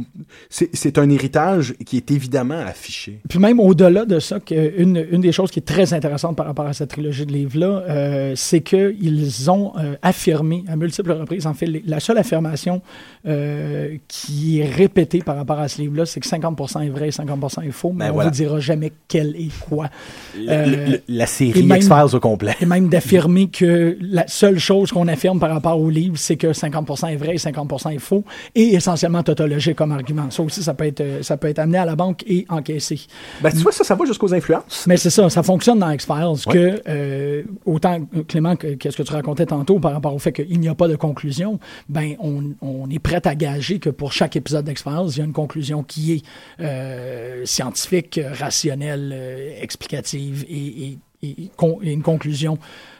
c'est, c'est un héritage qui est évidemment affiché. Puis même au-delà de ça, une, une des choses qui est très intéressante par rapport à cette trilogie de livres-là, euh, c'est qu'ils ont euh, affirmé à multiples reprises, en fait, la seule affirmation euh, qui est répétée par rapport à ce livre-là, c'est que 50% est vrai et 50% est faux, mais Ben on voilà. ne vous dira jamais quel est quoi. Le- le- la série même- X-Files au complet. Et même d'affirmer que la seule chose qu'on affirme par rapport au livre, c'est que 50% est vrai et 50% est faux, et essentiellement tautologique comme argument. Ça aussi, ça peut être, euh, ça peut être amené à la banque et encaissé. Ben, tu vois, ça, ça va jusqu'aux influences. Mais c'est ça, ça fonctionne dans X-Files que, euh, autant, euh, Clément, que- qu'est-ce que tu racontais tantôt par rapport au fait qu'il n'y a pas de conclusion, ben, on, on est prêt à gager que pour chaque épisode d'X-Files, il y a une conclusion qui est euh, scientifique, rationnelle, euh, explicative et, une conclusion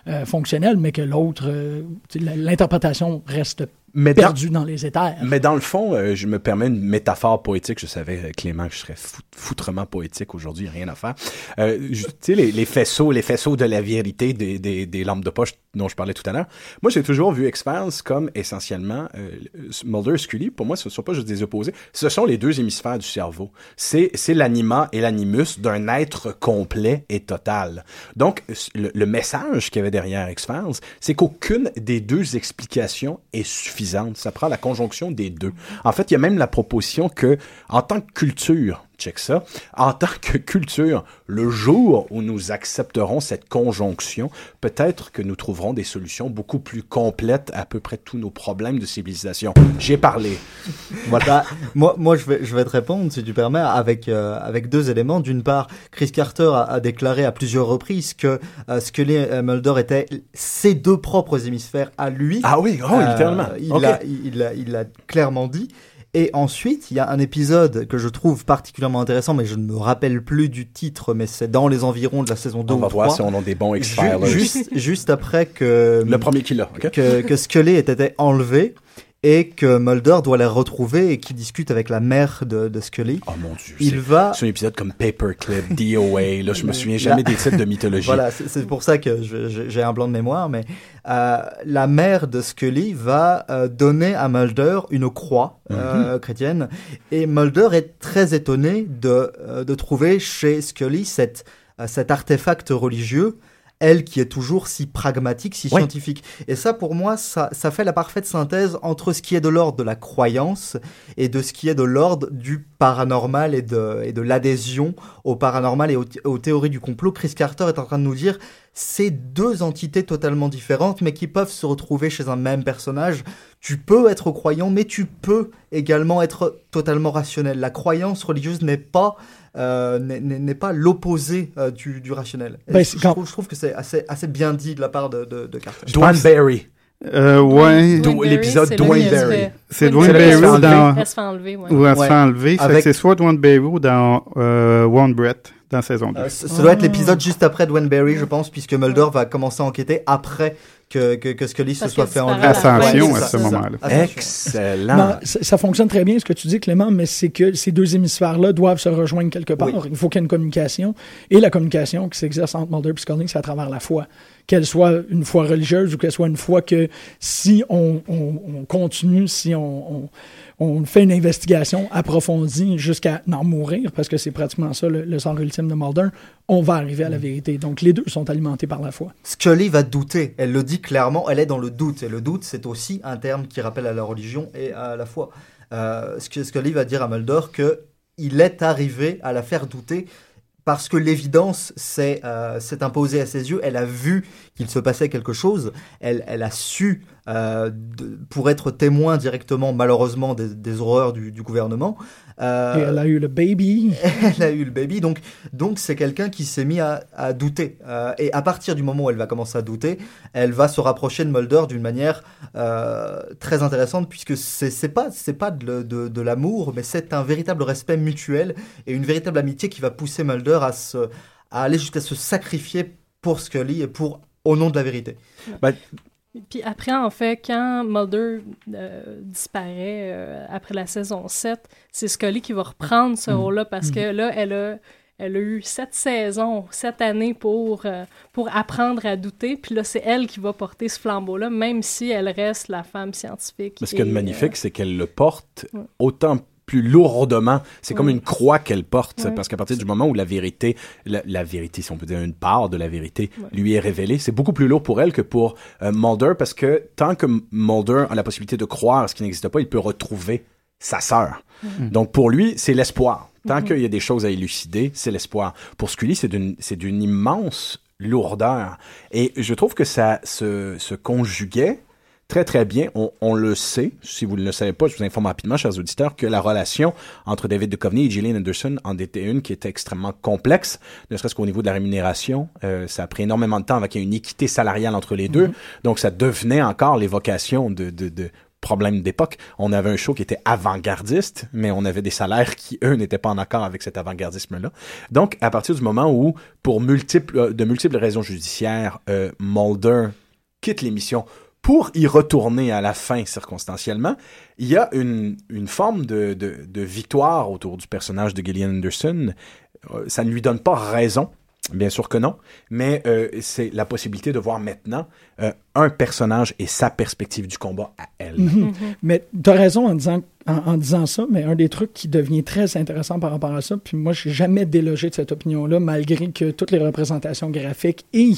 euh, fonctionnelle, mais que l'autre, euh, l'interprétation reste Mais dans- perdue dans les éthers. Mais dans le fond, euh, je me permets une métaphore poétique. Je savais, euh, Clément, que je serais fou- foutrement poétique aujourd'hui, rien à faire. Euh, tu sais, les, les faisceaux, les faisceaux de la vérité des, des, des lampes de poche dont je parlais tout à l'heure. Moi, j'ai toujours vu X-Files comme essentiellement euh, Mulder et Scully. Pour moi, ce ne sont pas juste des opposés. Ce sont les deux hémisphères du cerveau. C'est, l'anima et l'animus d'un être complet et total. Donc, le, le message qu'il y avait derrière X-Files, c'est qu'aucune des deux explications est suffisante. Ça prend la conjonction des deux. En fait, il y a même la proposition que, en tant que culture, check ça, en tant que culture, le jour où nous accepterons cette conjonction, peut-être que nous trouverons des solutions beaucoup plus complètes à peu près tous nos problèmes de civilisation. J'ai parlé. Voilà. Bah, moi, moi je, vais, je vais te répondre, si tu permets, avec, euh, avec deux éléments. D'une part, Chris Carter a, a déclaré à plusieurs reprises que euh, Scully et Mulder étaient ses deux propres hémisphères à lui. Ah oui, oh, littéralement. Il Ok. l'a il il l'a clairement dit. Et ensuite, il y a un épisode que je trouve particulièrement intéressant, mais je ne me rappelle plus du titre, mais c'est dans les environs de la saison 2 On ou va 3. voir si on a des bons Ju- juste, juste après que Le premier qui l'a, ok? que, que Scully ait été enlevé et que Mulder doit la retrouver et qui discute avec la mère de, de Scully. Oh mon dieu. Il c'est- va C'est un épisode comme Paperclip, DOA. Là, je me souviens jamais des titres de mythologie. Voilà, c'est pour ça que j'ai un blanc de mémoire, mais euh, la mère de Scully va euh, donner à Mulder une croix euh, Mhm. chrétienne, et Mulder est très étonné de, euh, de trouver chez Scully cette, euh, cet artefact religieux. Elle qui est toujours si pragmatique, si scientifique. Et ça, pour moi, ça, ça fait la parfaite synthèse entre ce qui est de l'ordre de la croyance et de ce qui est de l'ordre du paranormal et de, et de l'adhésion au paranormal et aux, aux théories du complot. Chris Carter est en train de nous dire c'est deux entités totalement différentes, mais qui peuvent se retrouver chez un même personnage. Tu peux être croyant, mais tu peux également être totalement rationnel. La croyance religieuse n'est pas euh, n'est- pas l'opposé euh, du, du rationnel. Ben, je, quand- trouve, je trouve que c'est assez, assez bien dit de la part de, de, de Carter. Dwayne Barry. Euh, ouais. L'épisode Dwayne Barry. C'est Dwayne Barry dans- enlever. Elle se fait enlever, ouais. Ou elle se Ouais. fait enlever. Avec- C'est soit Dwayne Barry ou dans euh, One Breath dans saison 2. Euh, ça ça doit être l'épisode juste après Dwayne Barry, je pense, puisque Mulder va commencer à enquêter après que, que, que Scully se soit fait enlever. Ascension à ce moment-là. Excellent. Non, ça, ça fonctionne très bien ce que tu dis, Clément, mais c'est que ces deux hémisphères-là doivent se rejoindre quelque part. Oui. Il faut qu'il y ait une communication. Et la communication qui s'exerce entre Mulder et Scully, c'est à travers la foi. Qu'elle soit une foi religieuse ou qu'elle soit une foi que si on, on- on continue, si on, on- on fait une investigation approfondie jusqu'à en mourir, parce que c'est pratiquement ça le, le sort ultime de Mulder, on va arriver à la vérité. Donc les deux sont alimentés par la foi. Scully va douter. Elle le dit clairement, elle est dans le doute. Et le doute, c'est aussi un terme qui rappelle à la religion et à la foi. Euh, Sc- Scully va dire à Mulder que il est arrivé à la faire douter parce que l'évidence s'est euh, imposée à ses yeux. Elle a vu qu'il se passait quelque chose. Elle, elle a su, euh, de- pour être témoin directement, malheureusement, des, des horreurs du, du gouvernement. Euh, Et elle a eu le baby. elle a eu le baby, donc donc c'est quelqu'un qui s'est mis à, à douter. Euh, et à partir du moment où elle va commencer à douter, elle va se rapprocher de Mulder d'une manière euh, très intéressante puisque c'est c'est pas c'est pas de, le- de, de l'amour, mais c'est un véritable respect mutuel et une véritable amitié qui va pousser Mulder à se à aller jusqu'à se sacrifier pour Scully et pour au nom de la vérité. Puis après, en fait, quand Mulder euh, disparaît euh, après la saison 7, c'est Scully qui va reprendre ce Mm. rôle-là parce que là, elle a, elle a eu sept saisons, sept années pour, euh, pour apprendre à douter. Puis là, c'est elle qui va porter ce flambeau-là, même si elle reste la femme scientifique. Mais ce qui est Et, magnifique, c'est qu'elle le porte Ouais. autant plus lourdement. C'est comme une croix qu'elle porte, Ouais. parce qu'à partir du moment où la vérité, la, la vérité, si on peut dire une part de la vérité, Ouais. lui est révélée, c'est beaucoup plus lourd pour elle que pour euh, Mulder, parce que tant que Mulder a la possibilité de croire à ce qui n'existe pas, il peut retrouver sa sœur. Donc pour lui, c'est l'espoir. Tant qu'il y a des choses à élucider, c'est l'espoir. Pour Scully, c'est d'une, c'est d'une immense lourdeur. Et je trouve que ça se, se conjuguait très très bien. On, on le sait, si vous ne le savez pas, je vous informe rapidement, chers auditeurs, que la relation entre David Duchovny et Gillian Anderson en était une qui était extrêmement complexe, ne serait-ce qu'au niveau de la rémunération. Euh, ça a pris énormément de temps avant qu'il y ait une équité salariale entre les deux. Donc ça devenait encore l'évocation de, de, de problèmes d'époque. On avait un show qui était avant-gardiste, mais on avait des salaires qui, eux, n'étaient pas en accord avec cet avant-gardisme-là. Donc, à partir du moment où, pour multiples, euh, de multiples raisons judiciaires, euh, Mulder quitte l'émission pour y retourner à la fin circonstanciellement, il y a une, forme de victoire autour du personnage de Gillian Anderson. Euh, ça ne lui donne pas raison, bien sûr que non, mais euh, c'est la possibilité de voir maintenant euh, un personnage et sa perspective du combat à elle. Mhm. Mais tu as raison en disant, en, en disant ça, mais un des trucs qui devient très intéressant par rapport à ça, puis moi, je n'ai jamais délogé de cette opinion-là, malgré que toutes les représentations graphiques et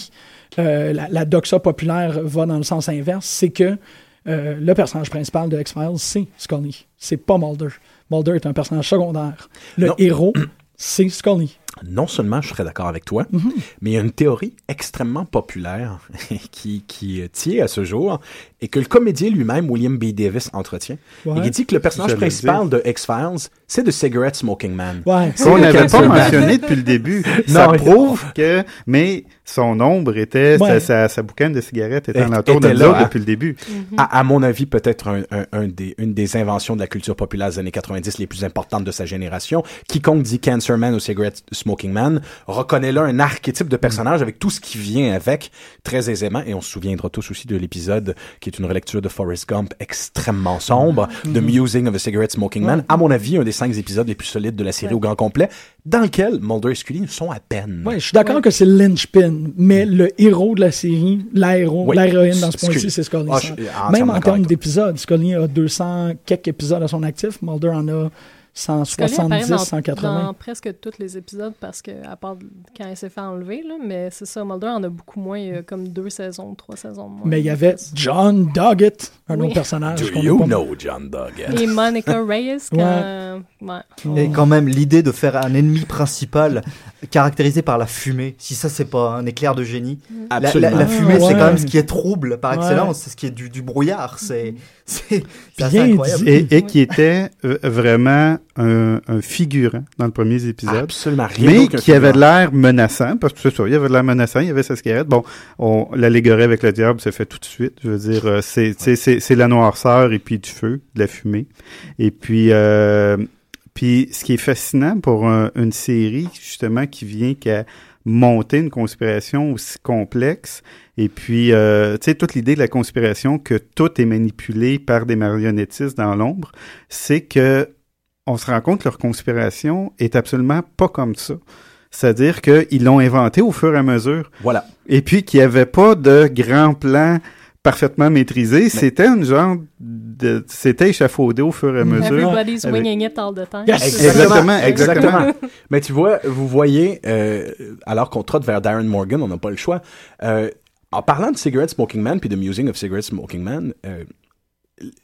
euh, la, la doxa populaire va dans le sens inverse, c'est que euh, le personnage principal de X-Files, c'est Scully. C'est pas Mulder. Mulder est un personnage secondaire. Le Non. héros, c'est Scully. Non seulement je serais d'accord avec toi, Mhm. mais il y a une théorie extrêmement populaire qui, qui euh, tient à ce jour et que le comédien lui-même, William B. Davis, entretient. Ouais. Et il dit que le personnage principal dire. de X-Files, c'est The Cigarette Smoking Man. Ouais. Qu'on le n'avait pas mentionné depuis le début. ça Non, prouve que, mais son ombre était, Ouais. sa, sa, sa boucane de cigarettes était alentour de là, depuis le début. À, à mon avis, peut-être un, un- un des, une des inventions de la culture populaire des années 90 les plus importantes de sa génération. Quiconque dit Cancer Man ou Cigarette Smoking Man reconnaît là un archétype de personnage avec tout ce qui vient avec très aisément. Et on se souviendra tous aussi de l'épisode qui est une relecture de Forrest Gump extrêmement sombre, The Musing of a Cigarette Smoking Man. À mon avis, un des cinq épisodes les plus solides de la série au grand complet, dans lequel Mulder et Scully sont à peine. Ouais, je suis d'accord que c'est le linchpin, mais le héros de la série, la héros, Oui. l'héroïne dans ce point-ci, c'est Scully. Ah, je Même en termes d'épisodes, Scully a 200 quelques épisodes à son actif, Mulder en a 170, dans, 180. dans presque tous les épisodes parce que, à part quand elle s'est fait enlever, là, mais c'est ça, Mulder en a beaucoup moins, il y a comme deux saisons, trois saisons de moins. Mais il y avait John Doggett, un Oui. autre personnage. Do you know John Doggett? Et Monica Reyes, quand... Ouais. ouais. Et quand même, l'idée de faire un ennemi principal caractérisé par la fumée, si ça c'est pas un éclair de génie. La, la- Absolument. la fumée, c'est quand même ce qui est trouble par Ouais. excellence, c'est ce qui est du, du brouillard, c'est c'est c'est assez Bien incroyable. dit. Et, et qui était euh, vraiment un, un figurant dans le premier épisode. Absolument rien. Mais qui avait l'air menaçant, parce que c'est ça, il avait de l'air menaçant, il y avait sa cigarette. Bon, on, l'allégorie avec le diable se fait tout de suite. Je veux dire, euh, c'est, c'est, c'est, c'est la noirceur et puis du feu, de la fumée. Et puis, euh, puis ce qui est fascinant pour un- une série, justement, qui vient qu'à monter une conspiration aussi complexe, et puis, euh, tu sais, toute l'idée de la conspiration, que tout est manipulé par des marionnettistes dans l'ombre, c'est que on se rend compte que leur conspiration est absolument pas comme ça. C'est-à-dire qu'ils l'ont inventé au fur et à mesure. Voilà. Et puis qu'il n'y avait pas de grand plan parfaitement maîtrisé. C'était une genre de... C'était échafaudé au fur et à mesure. Everybody's avec- winging it all the time. Yes. Ça. Exactement, exactement. Mais tu vois, vous voyez, euh, alors qu'on trotte vers Darren Morgan, on n'a pas le choix. Euh, en parlant de Cigarette Smoking Man puis de Musing of Cigarette Smoking Man, euh,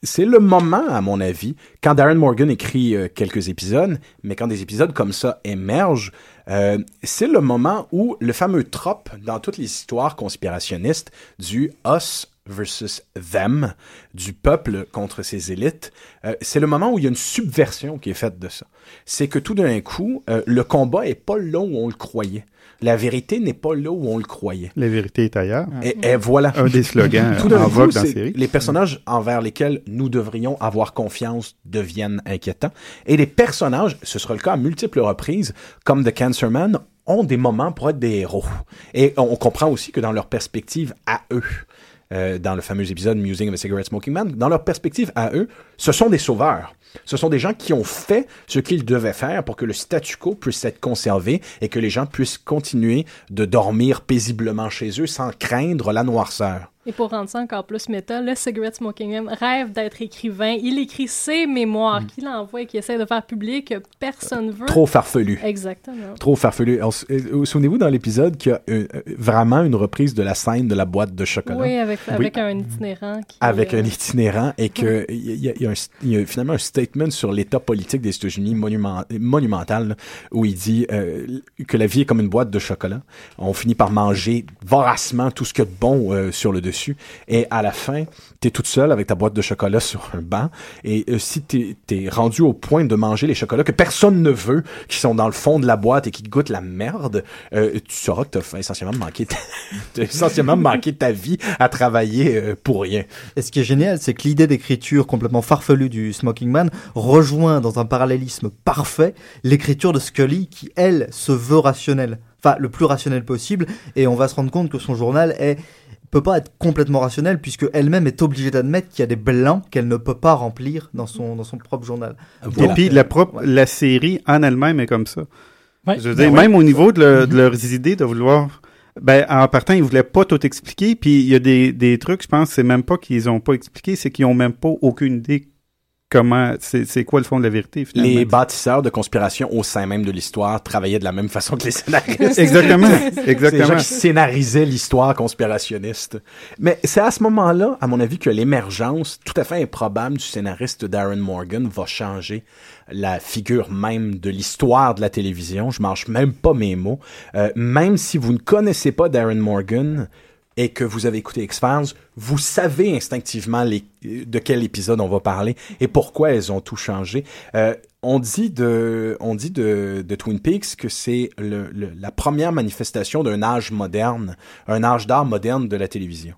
c'est le moment, à mon avis, quand Darren Morgan écrit euh, quelques épisodes, mais quand des épisodes comme ça émergent, Euh, c'est le moment où le fameux trope dans toutes les histoires conspirationnistes du us versus them, du peuple contre ses élites, euh, c'est le moment où il y a une subversion qui est faite de ça. C'est que tout d'un coup, le combat est pas là où on le croyait. La vérité n'est pas là où on le croyait. La vérité est ailleurs. Et, et voilà. Un des slogans Tout en vogue dans la série. Les personnages envers lesquels nous devrions avoir confiance deviennent inquiétants. Et les personnages, ce sera le cas à multiples reprises, comme The Cancer Man, ont des moments pour être des héros. Et on on comprend aussi que dans leur perspective à eux, euh, dans le fameux épisode Musing of a Cigarette Smoking Man, dans leur perspective à eux, ce sont des sauveurs. Ce sont des gens qui ont fait ce qu'ils devaient faire pour que le statu quo puisse être conservé et que les gens puissent continuer de dormir paisiblement chez eux sans craindre la noirceur. Et pour rendre ça encore plus méta, le Cigarette Smoking Man rêve d'être écrivain. Il écrit ses mémoires qu'il envoie et qu'il essaie de faire public que personne veut. Mm. Trop farfelu. Exactement. Trop farfelu. S- euh, Souvenez-vous dans l'épisode qu'il y a euh, euh, vraiment une reprise de la scène de la boîte de chocolat? Oui, avec, avec un itinérant qui. Avec euh, un itinérant et que il y, y a y finalement un statement sur l'état politique des États-Unis monument- monumental là, où il dit euh, que la vie est comme une boîte de chocolat. On finit par manger voracement tout ce qu'il y a de bon euh, sur le dessus et à la fin, tu es toute seule avec ta boîte de chocolat sur un banc et euh, si tu es rendu au point de manger les chocolats que personne ne veut, qui sont dans le fond de la boîte et qui goûtent la merde, euh, tu sauras que tu as essentiellement manqué ta, essentiellement manqué ta vie à travailler euh, pour rien. Et ce qui est génial, c'est que l'idée d'écriture complètement farfelue du Smoking Man rejoint dans un parallélisme parfait l'écriture de Scully qui, elle, se veut rationnelle. Enfin, le plus rationnel possible. Et on va se rendre compte que son journal est peut pas être complètement rationnel puisque elle-même est obligée d'admettre qu'il y a des blancs qu'elle ne peut pas remplir dans son dans son propre journal. Et puis la, propre, la série en elle-même est comme ça. Ouais. Je veux Ben dire, ouais. même au niveau de, le- de leurs idées, de vouloir... Ben, en partant, ils voulaient pas tout expliquer, puis il y a des, des trucs, je pense, c'est même pas qu'ils ont pas expliqué, c'est qu'ils ont même pas aucune idée comment, c'est c'est quoi le fond de la vérité, finalement? Les bâtisseurs de conspiration au sein même de l'histoire travaillaient de la même façon que les scénaristes. Exactement, C'est les exactement. gens qui scénarisaient l'histoire conspirationniste. Mais c'est à ce moment-là, à mon avis, que l'émergence tout à fait improbable du scénariste Darren Morgan va changer la figure même de l'histoire de la télévision. Je mange même pas mes mots. Euh, même si vous ne connaissez pas Darren Morgan, et que vous avez écouté X-Files, vous savez instinctivement les, de quel épisode on va parler et pourquoi elles ont tout changé. Euh, on dit de, on dit de, de Twin Peaks que c'est le, le- la première manifestation d'un âge moderne, un âge d'art moderne de la télévision.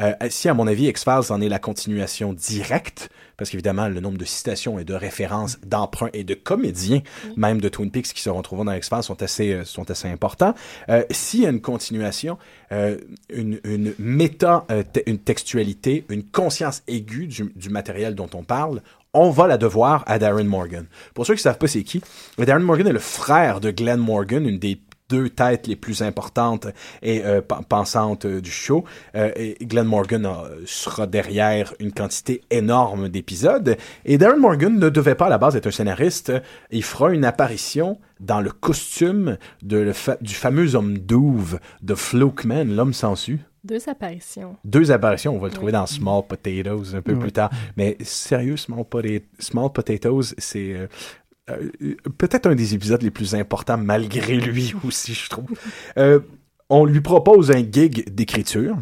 Euh, si, à mon avis, X-Files en est la continuation directe, parce qu'évidemment, le nombre de citations et de références, d'emprunts et de comédiens, même de Twin Peaks qui se retrouvent dans X-Files, sont assez, euh, sont assez importants. Euh, S'il y a une continuation, euh, une, une méta, euh, te- une textualité, une conscience aiguë du, du matériel dont on parle, on va la devoir à Darren Morgan. Pour ceux qui ne savent pas c'est qui, Darren Morgan est le frère de Glenn Morgan, une des deux têtes les plus importantes et euh, pen- pensantes euh, du show. Euh, et Glenn Morgan euh, sera derrière une quantité énorme d'épisodes. Et Darren Morgan ne devait pas à la base être un scénariste. Il fera une apparition dans le costume de le fa- du fameux homme douve de Flukeman, l'homme sensu. Deux apparitions. Deux apparitions, on va le trouver dans Small Potatoes un peu Oui. plus tard. Mais sérieux, Small, Pota- Small Potatoes, c'est peut-être un des épisodes les plus importants malgré lui aussi, je trouve. Euh, on lui propose un gig d'écriture.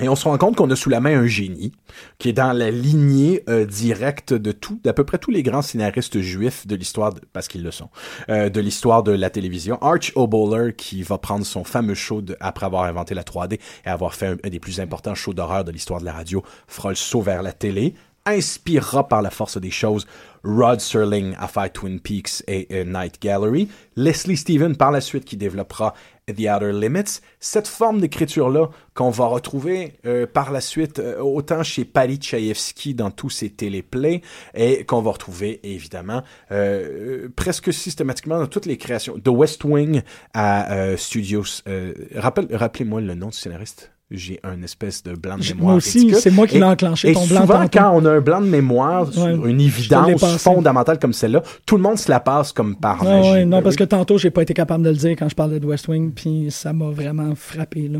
Et on se rend compte qu'on a sous la main un génie qui est dans la lignée euh, directe de tout, d'à peu près tous les grands scénaristes juifs de l'histoire, parce qu'ils le sont, euh, de l'histoire de la télévision. Arch O'Bowler qui va prendre son fameux show après avoir inventé la 3D et avoir fait un, un des plus importants shows d'horreur de l'histoire de la radio, fera le saut vers la télé, inspirera par la force des choses Rod Serling à Twin Peaks et Night Gallery, Leslie Stephen par la suite qui développera The Outer Limits, cette forme d'écriture-là qu'on va retrouver euh, par la suite euh, autant chez Patty Chayefsky dans tous ses téléplays et qu'on va retrouver évidemment euh, presque systématiquement dans toutes les créations. The West Wing à Studios. Rappelez-moi le nom du scénariste. J'ai un espèce de blanc de mémoire. moi aussi, c'est moi qui l'ai enclenché, et ton blanc souvent, tantôt. quand on a un blanc de mémoire sur Ouais, une évidence fondamentale comme celle-là, tout le monde se la passe comme par Ah magie. ouais, non, Ben parce que tantôt, j'ai pas été capable de le dire quand je parlais de West Wing, puis ça m'a vraiment frappé. Là.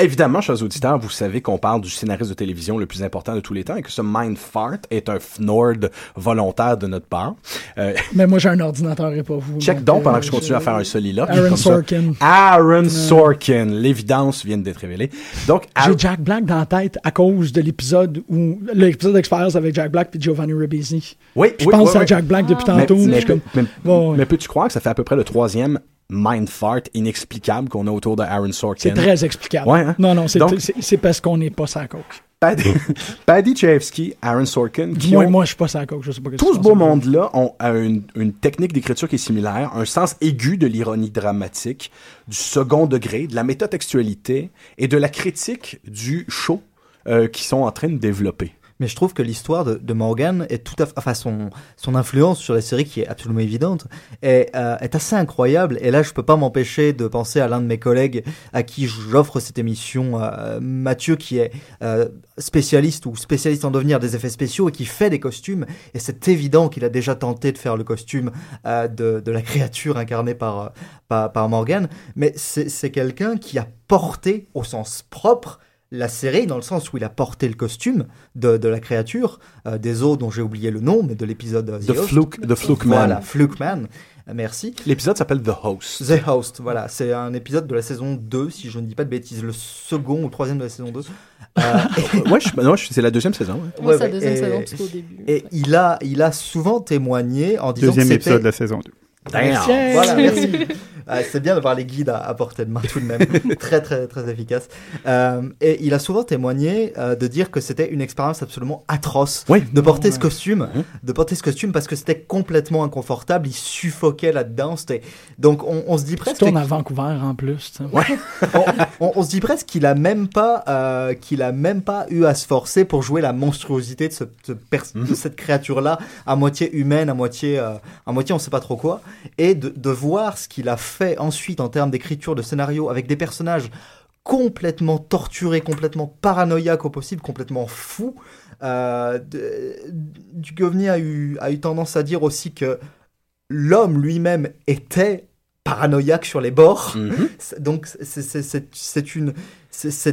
Évidemment, chers auditeurs, vous savez qu'on parle du scénariste de télévision le plus important de tous les temps et que ce mind fart est un fnord volontaire de notre part. Euh, Mais moi, j'ai un ordinateur et pas vous. check donc pendant que je continue à faire un soliloque. Aaron ça. Sorkin. Aaron Sorkin. L'évidence vient d'être révélée. Donc, J'ai Jack Black dans la tête à cause de l'épisode où l'épisode d'Expires avec Jack Black puis Giovanni Ribisi. oui, Je oui, pense oui, à oui. Jack Black depuis Mais, tantôt. mais, je mais- mais peux-tu croire que ça fait à peu près le troisième mind fart inexplicable qu'on a autour de Aaron Sorkin? c'est très explicable. Ouais, hein? Non, non, c'est parce qu'on n'est pas sa coke. Paddy, Paddy Chayefsky, Aaron Sorkin, qui moins, ont- moi, je suis pas sa coke. Je sais pas tout ce beau monde-là ont a une, une technique d'écriture qui est similaire, un sens aigu de l'ironie dramatique, du second degré, de la métatextualité et de la critique du show euh, qu'ils sont en train de développer. Mais je trouve que l'histoire de, Morgan est tout à fait, enfin son, son influence sur la série qui est absolument évidente est, euh, assez incroyable. Et là, je peux pas m'empêcher de penser à l'un de mes collègues à qui j'offre cette émission, euh, Mathieu, qui est euh, spécialiste ou spécialiste en devenir des effets spéciaux et qui fait des costumes. Et c'est évident qu'il a déjà tenté de faire le costume de, la créature incarnée par, par, par Morgan. Mais c'est quelqu'un qui a porté au sens propre la série, dans le sens où il a porté le costume de, de la créature, euh, des eaux dont j'ai oublié le nom, mais de l'épisode euh, The Host. Fluke, the Fluke Man. Voilà, Fluke Man. Euh, Merci. L'épisode s'appelle The Host. The Host, voilà, c'est un épisode de la saison 2, si je ne dis pas de bêtises, le second ou troisième de la saison 2. Euh, ouais, je- non, je- c'est la deuxième saison. ouais. Moi, Ouais, c'est la ouais, deuxième et- saison, parce qu'au début. et il a, il a souvent témoigné en disant Deuxième que épisode de la saison 2. Damn. Voilà, merci. Euh, c'est bien d'avoir les guides à, à portée de main tout de même. très, très, très efficace. Euh, et il a souvent témoigné euh, de dire que c'était une expérience absolument atroce Oui. de porter ce costume, de porter ce costume parce que c'était complètement inconfortable. Il suffoquait là-dedans. C'était donc on, on se dit Tu presque. tournes à Vancouver en plus. tu sais. on, on- on se dit presque qu'il a même pas euh, qu'il a même pas eu à se forcer pour jouer la monstruosité de, ce, de cette créature là à moitié humaine à moitié euh, à moitié on sait pas trop quoi et de, de voir ce qu'il a fait ensuite en termes d'écriture de scénario avec des personnages complètement torturés complètement paranoïaques au possible complètement fous euh, a eu a eu tendance à dire aussi que l'homme lui-même était paranoïaque sur les bords Mhm. Donc c'est- c'est une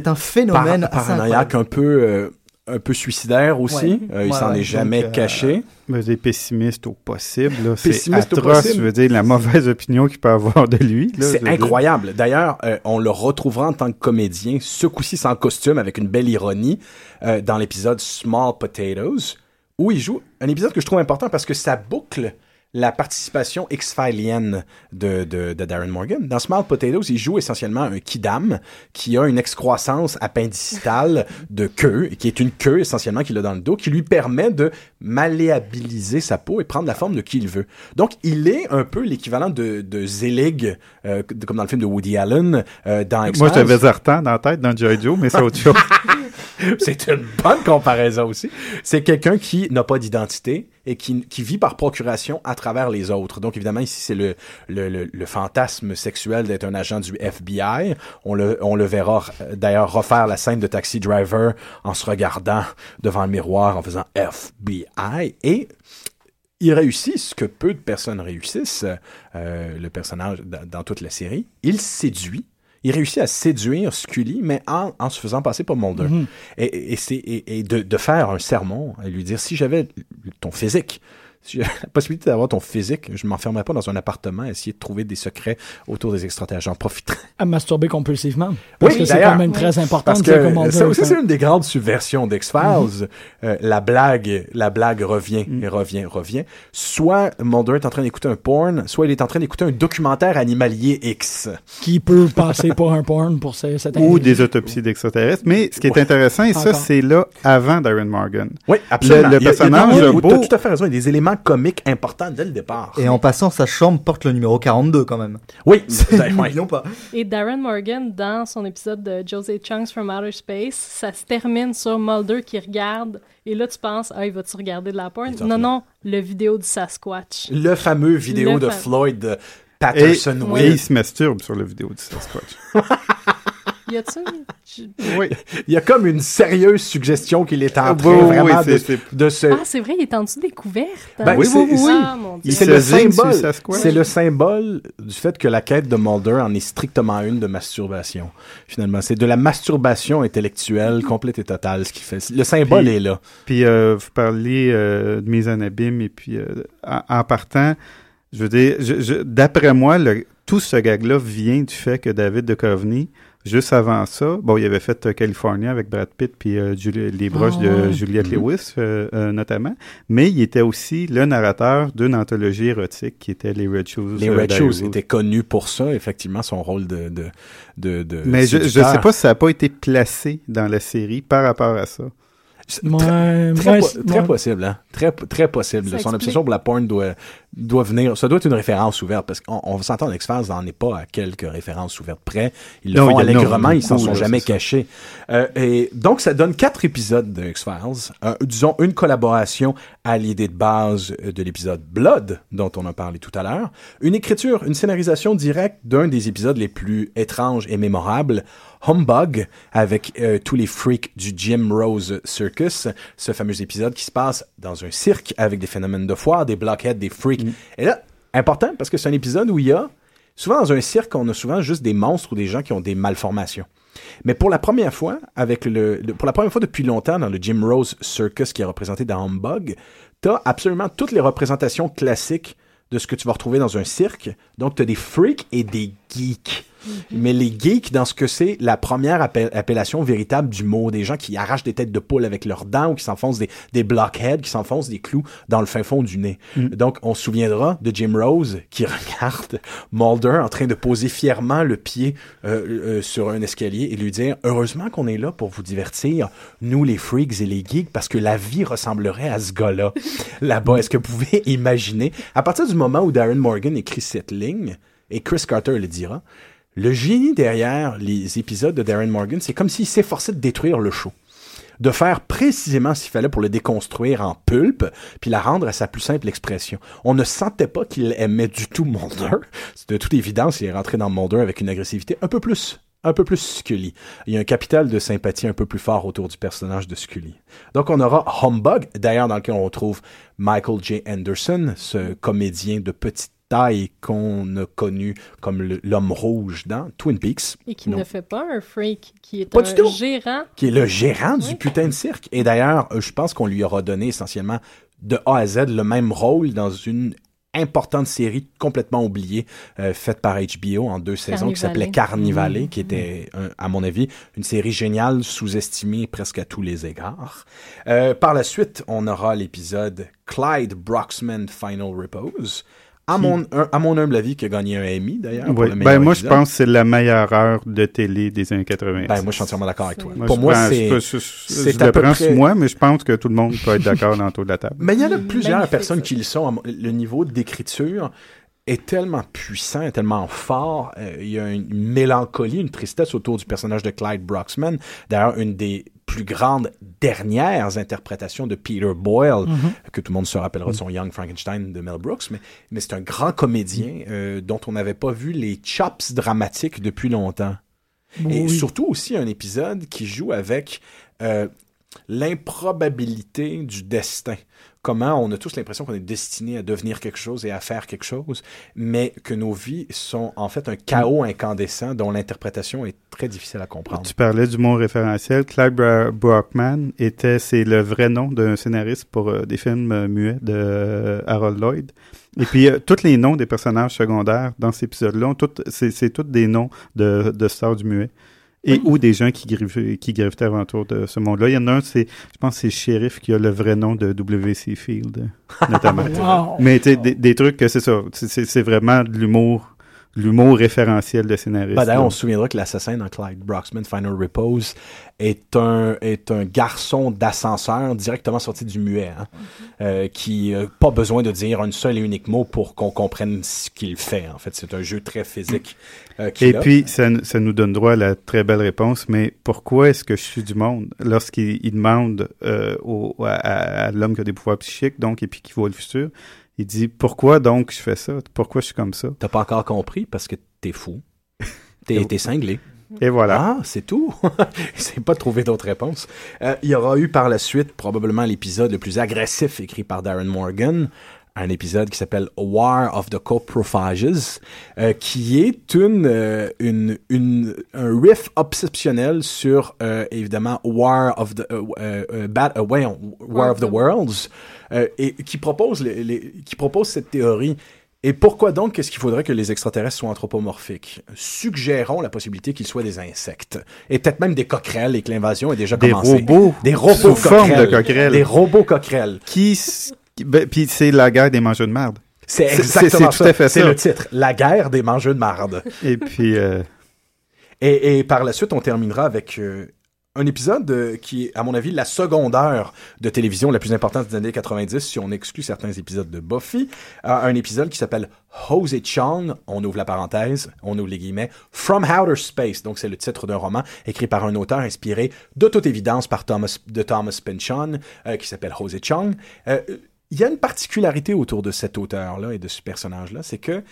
un phénomène Par- assez paranoïaque, incroyable. un peu, euh, un peu suicidaire aussi. Ouais. Euh, il s'en ouais. est jamais Donc, euh, caché. Mais des pessimistes au possible. C'est atroce, possible. je veux dire, la mauvaise opinion qu'il peut avoir de lui. C'est incroyable. D'ailleurs, euh, on le retrouvera en tant que comédien, ce coup-ci sans costume, avec une belle ironie, euh, dans l'épisode Small Potatoes, où il joue un épisode que je trouve important parce que ça boucle la participation X-Filienne de, de, de Darren Morgan. Dans Small Potatoes, il joue essentiellement un kidam qui a une excroissance appendicitale de queue, qui est une queue essentiellement qu'il a dans le dos, qui lui permet de malléabiliser sa peau et prendre la forme de qui il veut. Donc, il est un peu l'équivalent de, de Zelig, euh, comme dans le film de Woody Allen, euh, dans Moi, X-Files. j'avais Zartan dans la tête dans G.I. Joe, mais c'est autre chose. C'est une bonne comparaison aussi. C'est quelqu'un qui n'a pas d'identité et qui, vit par procuration à travers les autres. Donc évidemment ici c'est le, fantasme sexuel d'être un agent du FBI. On le, verra euh, d'ailleurs refaire la scène de Taxi Driver en se regardant devant le miroir en faisant FBI et il réussit ce que peu de personnes réussissent, euh, le personnage dans toute la série. Il séduit. Il réussit à séduire Scully, mais en, en se faisant passer pour Mulder. Mhm. Et, et, et, et de, de faire un sermon, et lui dire, si j'avais ton physique, si j'avais la possibilité d'avoir ton physique, je m'enfermerais pas dans un appartement à essayer de trouver des secrets autour des extraterrestres. J'en profiterais. À masturber compulsivement. Parce Oui, que c'est quand même très important Parce de dire comment que on ça aussi, c'est une des grandes subversions d'X-Files. Mhm. Euh, la blague, la blague revient Mm. et revient, revient. Soit Mulder est en train d'écouter un porn, soit il est en train d'écouter un documentaire animalier X. Qui peut passer pour un porn pour ce- cet Ou des autopsies d'extraterrestres. Mais ce qui est Ouais. intéressant, et ça, c'est là avant Darren Morgan. Oui, absolument. Le- le Il y a- il y a- personnage, il y a- beau- tout à fait raison. Il y a des éléments comiques importants dès le départ. Et en passant, sa chambre porte le numéro 42 quand même. Oui, ouais. N'oublions pas. Et Darren Morgan, dans son épisode de Josie Chunks from Outer Space, ça se termine sur Mulder qui regarde. Et là, tu penses, ah, il va-tu regarder de la porn? Non, non, le vidéo du Sasquatch. le fameux vidéo Le de fam- Floyd euh, Et, Patterson et il se masturbe sur la vidéo du Sasquatch. Y a-tu... je- Oui. Il y a comme une sérieuse suggestion qu'il est en train oui, vraiment oui, de, c'est- de se... Ah, c'est vrai, il est en dessous des couvertes. Ben, Oui, c'est- oui, oui. Ah. C'est se le symbole. C'est le symbole du fait que la quête de Mulder en est strictement une de masturbation. Finalement, c'est de la masturbation intellectuelle complète et totale ce qui fait. Le symbole Puis- est là. Puis euh, vous parliez euh, de mise en abîme et puis euh, en, en partant, je veux dire, d'après moi, le, tout ce gag-là vient du fait que David Duchovny, juste avant ça, bon, il avait fait euh, California avec Brad Pitt puis euh, Julie- les broches Ah de ouais. Juliette Mhm. Lewis euh, euh, notamment, mais il était aussi le narrateur d'une anthologie érotique qui était les Red Shoes. Les Red Shoes étaient connus pour ça, effectivement, son rôle de. de, de, de Mais je, je séducteur. sais pas si ça n'a pas été placé dans la série par rapport à ça. Ouais, Très, très ouais, po- c'est- très ouais. possible, hein? Très, très possible. Ça Son explique. obsession pour la porn doit, doit venir. Ça doit être une référence ouverte parce qu'on on s'entend, X-Files n'en est pas à quelques références ouvertes près. Ils le Non, font allègrement, ils s'en sont là, jamais cachés. Euh, et donc, ça donne quatre épisodes de X-Files. Euh, disons, une collaboration à l'idée de base de l'épisode Blood, dont on a parlé tout à l'heure. Une écriture, une scénarisation directe d'un des épisodes les plus étranges et mémorables. Humbug avec euh, tous les freaks du Jim Rose Circus, ce fameux épisode qui se passe dans un cirque avec des phénomènes de foire, des blockheads, des freaks. Et là, important parce que c'est un épisode où il y a, souvent dans un cirque, on a souvent juste des monstres ou des gens qui ont des malformations. Mais pour la première fois, avec le, pour la première fois depuis longtemps dans le Jim Rose Circus qui est représenté dans Humbug, t'as absolument toutes les représentations classiques de ce que tu vas retrouver dans un cirque. Donc, tu as des freaks et des geeks. Mais les geeks, dans ce que c'est la première appel- appellation véritable du mot, des gens qui arrachent des têtes de poule avec leurs dents ou qui s'enfoncent des, des blockheads, qui s'enfoncent des clous dans le fin fond du nez. Donc, on se souviendra de Jim Rose qui regarde Mulder en train de poser fièrement le pied euh, euh, sur un escalier et lui dire « Heureusement qu'on est là pour vous divertir, nous les freaks et les geeks, parce que la vie ressemblerait à ce gars-là là-bas. Est-ce que vous pouvez imaginer, à partir du moment où Darren Morgan écrit cette ligne, et Chris Carter le dira, le génie derrière les épisodes de Darren Morgan, c'est comme s'il s'efforçait de détruire le show. De faire précisément ce qu'il fallait pour le déconstruire en pulpe, puis la rendre à sa plus simple expression. On ne sentait pas qu'il aimait du tout Mulder. C'est de toute évidence, il est rentré dans Mulder avec une agressivité un peu plus un peu plus Scully. Il y a un capital de sympathie un peu plus fort autour du personnage de Scully. Donc on aura Humbug, d'ailleurs dans lequel on retrouve Michael J. Anderson, ce comédien de petite taille qu'on a connu comme l'homme rouge dans Twin Peaks. Et qui ne fait pas un freak, qui est Pas un du tout. gérant. qui est le gérant du putain de cirque. Et d'ailleurs, euh, je pense qu'on lui aura donné essentiellement de A à Z le même rôle dans une importante série complètement oubliée euh, faite par HBO en deux saisons qui s'appelait Carnivale, qui était, un- à mon avis, une série géniale, sous-estimée presque à tous les égards. Euh, par la suite, on aura l'épisode Clyde Broxman Final Repose. À mon, un- à mon humble avis, qui a gagné un Emmy, d'ailleurs. Oui. le Ben, moi, je pense que c'est la meilleure heure de télé des années 80. Ben, moi, je suis entièrement d'accord avec toi. Moi, Pour moi, c'est... je, le prends près- sur moi, mais je pense que tout le monde peut être d'accord dans autour de la table. Mais il y en a plusieurs Magnifique, personnes ça. qui le sont. Le niveau d'écriture est tellement puissant, est tellement fort. Euh, il y a une mélancolie, une tristesse autour du personnage de Clyde Broxman. D'ailleurs, une des plus grandes dernières interprétations de Peter Boyle, que tout le monde se rappellera de son Young Frankenstein de Mel Brooks, mais, mais c'est un grand comédien euh, dont on n'avait pas vu les chops dramatiques depuis longtemps. Et surtout aussi un épisode qui joue avec euh, l'improbabilité du destin. Comment on a tous l'impression qu'on est destiné à devenir quelque chose et à faire quelque chose, mais que nos vies sont en fait un chaos incandescent dont l'interprétation est très difficile à comprendre. Tu parlais du mot référentiel. Clyde Bra- Brockman était, c'est le vrai nom d'un scénariste pour euh, des films euh, muets de euh, Harold Lloyd. Et puis, tous les noms des personnages secondaires dans cet épisode-là, c'est tous des noms de, de stars du muet. Et ou des gens qui, griv- qui gravitaient autour de ce monde-là. Il y en a un, c'est, je pense c'est le shérif qui a le vrai nom de W.C. Field, notamment. Wow. Mais tu sais, des, des trucs que c'est ça. C'est vraiment de l'humour, l'humour référentiel de scénariste. Ben, D'ailleurs, on se souviendra que l'assassin dans Clyde Broxman Final Repose est un, est un garçon d'ascenseur directement sorti du muet, hein, euh, qui n'a pas besoin de dire un seul et unique mot pour qu'on comprenne ce qu'il fait. En fait, c'est un jeu très physique. euh, Et a. puis, ça, ça nous donne droit à la très belle réponse, mais pourquoi est-ce que je suis du monde? Lorsqu'il il demande euh, au, à- à l'homme qui a des pouvoirs psychiques, donc, et puis qui voit le futur, il dit, pourquoi donc je fais ça? Pourquoi je suis comme ça? T'as pas encore compris parce que t'es fou. T'es t'es cinglé. Et voilà. Ah, c'est tout. C'est pas trouvé d'autres réponses. Euh, il y aura eu par la suite probablement l'épisode le plus agressif écrit par Darren Morgan, un épisode qui s'appelle War of the Coprophages, euh, qui est une, euh, une, une, un riff obsessionnel sur, euh, évidemment, War of the, euh, euh, Bat- voyons, War of the Worlds, euh, et qui propose, les, les- qui propose cette théorie. Et pourquoi donc qu'est-ce qu'il faudrait que les extraterrestres soient anthropomorphiques? Suggérons la possibilité qu'ils soient des insectes. Et peut-être même des coquerelles et que l'invasion est déjà Des commencée. robots Des robots sous forme de coquerelles. coquerelles. Des robots coquerelles. Qui- ben, puis c'est la guerre des mangeurs de merde. C'est exactement c'est tout à fait C'est ça. le titre. La guerre des mangeux de marde. Et puis, euh, Et, et par la suite, on terminera avec euh, un épisode euh, qui est, à mon avis, la seconde heure de télévision la plus importante des années 90, si on exclut certains épisodes de Buffy. Un épisode qui s'appelle Hosey Chong, on ouvre la parenthèse, on ouvre les guillemets, From Outer Space. Donc, c'est le titre d'un roman écrit par un auteur inspiré de toute évidence par Thomas, de Thomas Pynchon, euh, qui s'appelle Chong. Euh, il y a une particularité autour de cet auteur-là et de ce personnage-là, c'est que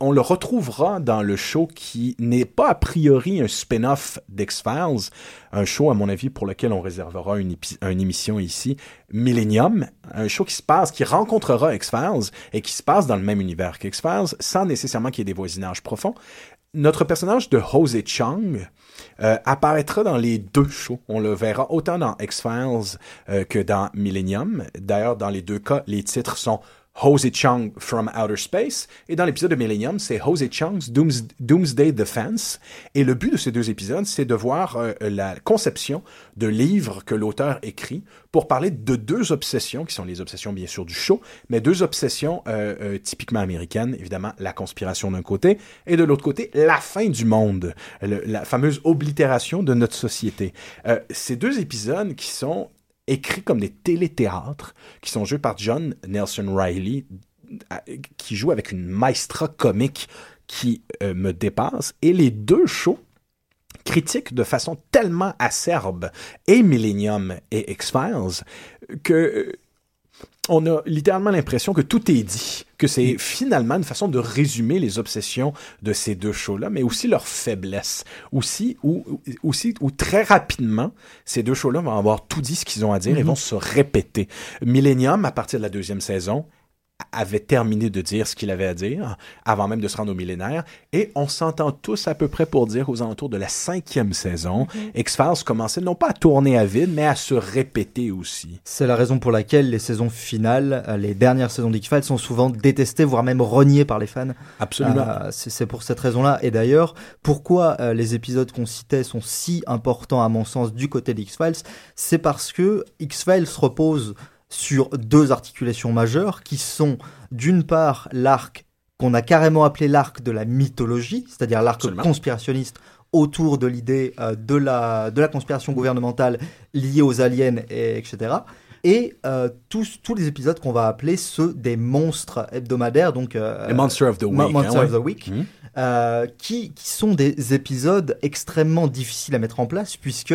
on le retrouvera dans le show qui n'est pas a priori un spin-off d'X-Files, un show à mon avis pour lequel on réservera une, une émission ici, Millennium, un show qui se passe, qui rencontrera X-Files et qui se passe dans le même univers qu'X-Files, sans nécessairement qu'il y ait des voisinages profonds. Notre personnage de Hosey Chung, euh, apparaîtra dans les deux shows. On le verra autant dans X-Files euh, que dans Millennium. D'ailleurs, dans les deux cas, les titres sont Hosey Chung from Outer Space. Et dans l'épisode de Millennium, c'est Hosey Chung's Dooms- Doomsday Defense. Et le but de ces deux épisodes, c'est de voir euh, la conception de livres que l'auteur écrit pour parler de deux obsessions, qui sont les obsessions bien sûr du show, mais deux obsessions euh, euh, typiquement américaines. Évidemment, la conspiration d'un côté, et de l'autre côté, la fin du monde, la fameuse oblitération de notre société. Euh, ces deux épisodes qui sont écrits comme des téléthéâtres, qui sont joués par John Nelson Riley, qui joue avec une maestra comique qui euh, me dépasse. Et les deux shows critiquent de façon tellement acerbe et Millennium et X-Files que euh, on a littéralement l'impression que tout est dit, que c'est finalement une façon de résumer les obsessions de ces deux shows-là, mais aussi leurs faiblesses. Aussi, ou, aussi, ou très rapidement, ces deux shows-là vont avoir tout dit ce qu'ils ont à dire et Mhm. vont se répéter. Millennium, à partir de la deuxième saison, avait terminé de dire ce qu'il avait à dire avant même de se rendre au millénaire. Et on s'entend tous à peu près pour dire aux alentours de la cinquième saison X-Files commençait non pas à tourner à vide mais à se répéter aussi. C'est la raison pour laquelle les saisons finales, euh, les dernières saisons d'X-Files sont souvent détestées, voire même reniées par les fans. absolument. Euh, c'est c'est pour cette raison-là. Et d'ailleurs, pourquoi euh, les épisodes qu'on citait sont si importants à mon sens du côté d'X-Files? C'est parce que X-Files repose sur deux articulations majeures qui sont d'une part l'arc qu'on a carrément appelé l'arc de la mythologie, c'est-à-dire l'arc conspirationniste autour de l'idée euh, de, la, de la conspiration gouvernementale liée aux aliens, et, etc. Et euh, tous, tous les épisodes qu'on va appeler ceux des monstres hebdomadaires, donc euh, les Monster of the Week Mo- Monster hein, of ouais. the Week, Mhm. euh, qui, qui sont des épisodes extrêmement difficiles à mettre en place, puisque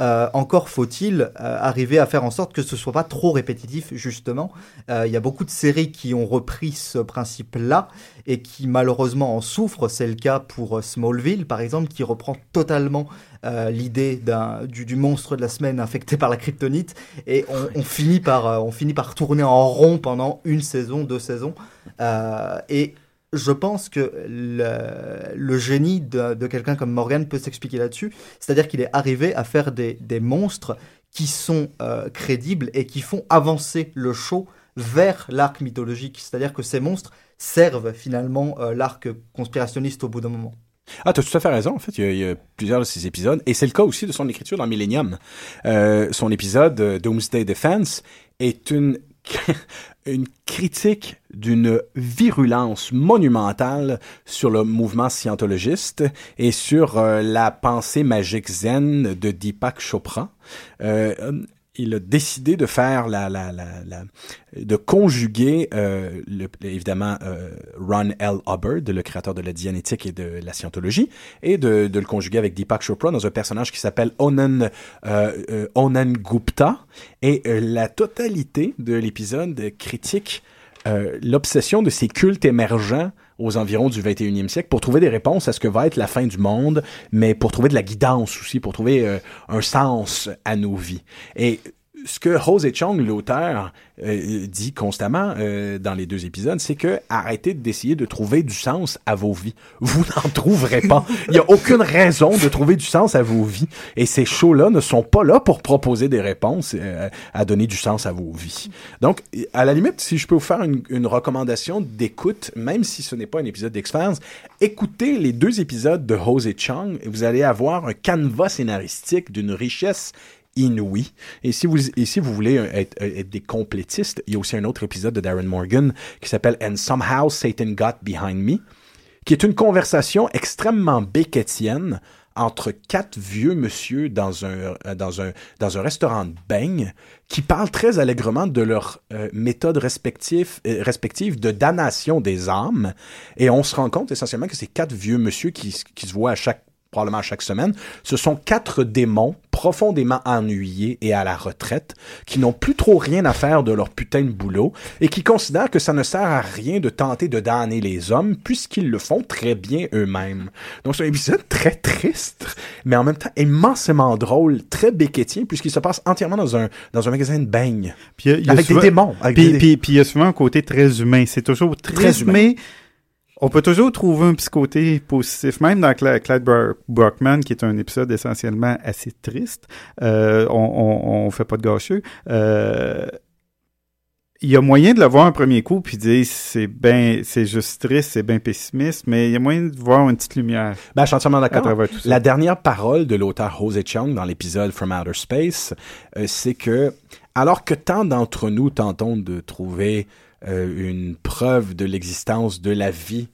euh, encore faut-il arriver à faire en sorte que ce soit pas trop répétitif, justement. Il y a beaucoup de séries qui ont repris ce principe-là et qui malheureusement en souffrent. C'est le cas pour euh, Smallville, par exemple, qui reprend totalement euh, l'idée du, du monstre de la semaine infecté par la kryptonite et on, on finit par euh, on finit par tourner en rond pendant une saison, deux saisons. Euh, et je pense que le, le génie de, de quelqu'un comme Morgan peut s'expliquer là-dessus. C'est-à-dire qu'il est arrivé à faire des, des monstres qui sont crédibles et qui font avancer le show vers l'arc mythologique. C'est-à-dire que ces monstres servent finalement euh, l'arc conspirationniste au bout d'un moment. Ah, tu as tout à fait raison. En fait, il y, a, plusieurs de ces épisodes. Et c'est le cas aussi de son écriture dans Millennium. Euh, son épisode euh, Doomsday Defense est une, une critique d'une virulence monumentale sur le mouvement scientologiste et sur la pensée magique zen de Deepak Chopra. Il a décidé de faire la, la, la, la de conjuguer euh, le, évidemment euh, Ron L. Hubbard, le créateur de la dianétique et de la scientologie, et de, de le conjuguer avec Deepak Chopra dans un personnage qui s'appelle Onan euh, euh, Onan Gupta. Et euh, la totalité de l'épisode critique euh, l'obsession de ces cultes émergents aux environs du 21e siècle pour trouver des réponses à ce que va être la fin du monde, mais pour trouver de la guidance aussi, pour trouver euh, un sens à nos vies. Et ce que Jose Chong, l'auteur, euh, dit constamment euh, dans les deux épisodes, c'est que arrêtez d'essayer de trouver du sens à vos vies. Vous n'en trouverez pas. Il n'y a aucune raison de trouver du sens à vos vies. Et ces shows-là ne sont pas là pour proposer des réponses euh, à donner du sens à vos vies. Donc, à la limite, si je peux vous faire une, recommandation d'écoute, même si ce n'est pas un épisode d'X-Files, écoutez les deux épisodes de Jose Chong et vous allez avoir un canevas scénaristique d'une richesse inouï. Et si vous, et si vous voulez être, être des complétistes, il y a aussi un autre épisode de Darren Morgan qui s'appelle And Somehow Satan Got Behind Me, qui est une conversation extrêmement béquetienne entre quatre vieux monsieur dans un, euh, dans un, dans un restaurant de beignes qui parlent très allègrement de leurs euh, méthodes respectives, euh, respectives de damnation des âmes. Et on se rend compte essentiellement que ces quatre vieux monsieur qui, qui se voient à chaque probablement chaque semaine, ce sont quatre démons profondément ennuyés et à la retraite, qui n'ont plus trop rien à faire de leur putain de boulot, et qui considèrent que ça ne sert à rien de tenter de damner les hommes, puisqu'ils le font très bien eux-mêmes. Donc c'est un épisode très triste, mais en même temps immensément drôle, très béquetien, puisqu'il se passe entièrement dans un, dans un magasin de. Puis il y a avec souvent- des démons. avec Puis, des- puis, puis il y a souvent un côté très humain. C'est toujours très, Très humain. On peut toujours trouver un petit côté positif. Même dans Clyde Bro- Brockman, qui est un épisode essentiellement assez triste, euh, on, on fait pas de gâcheux. Euh, il y a moyen de le voir un premier coup puis dire c'est bien c'est juste triste, c'est bien pessimiste, mais il y a moyen de voir une petite lumière Ben, je suis entièrement d'accord. ça. La dernière parole de l'auteur Jose Chung dans l'épisode From Outer Space, euh, c'est que alors que tant d'entre nous tentons de trouver euh, une preuve de l'existence de la vie,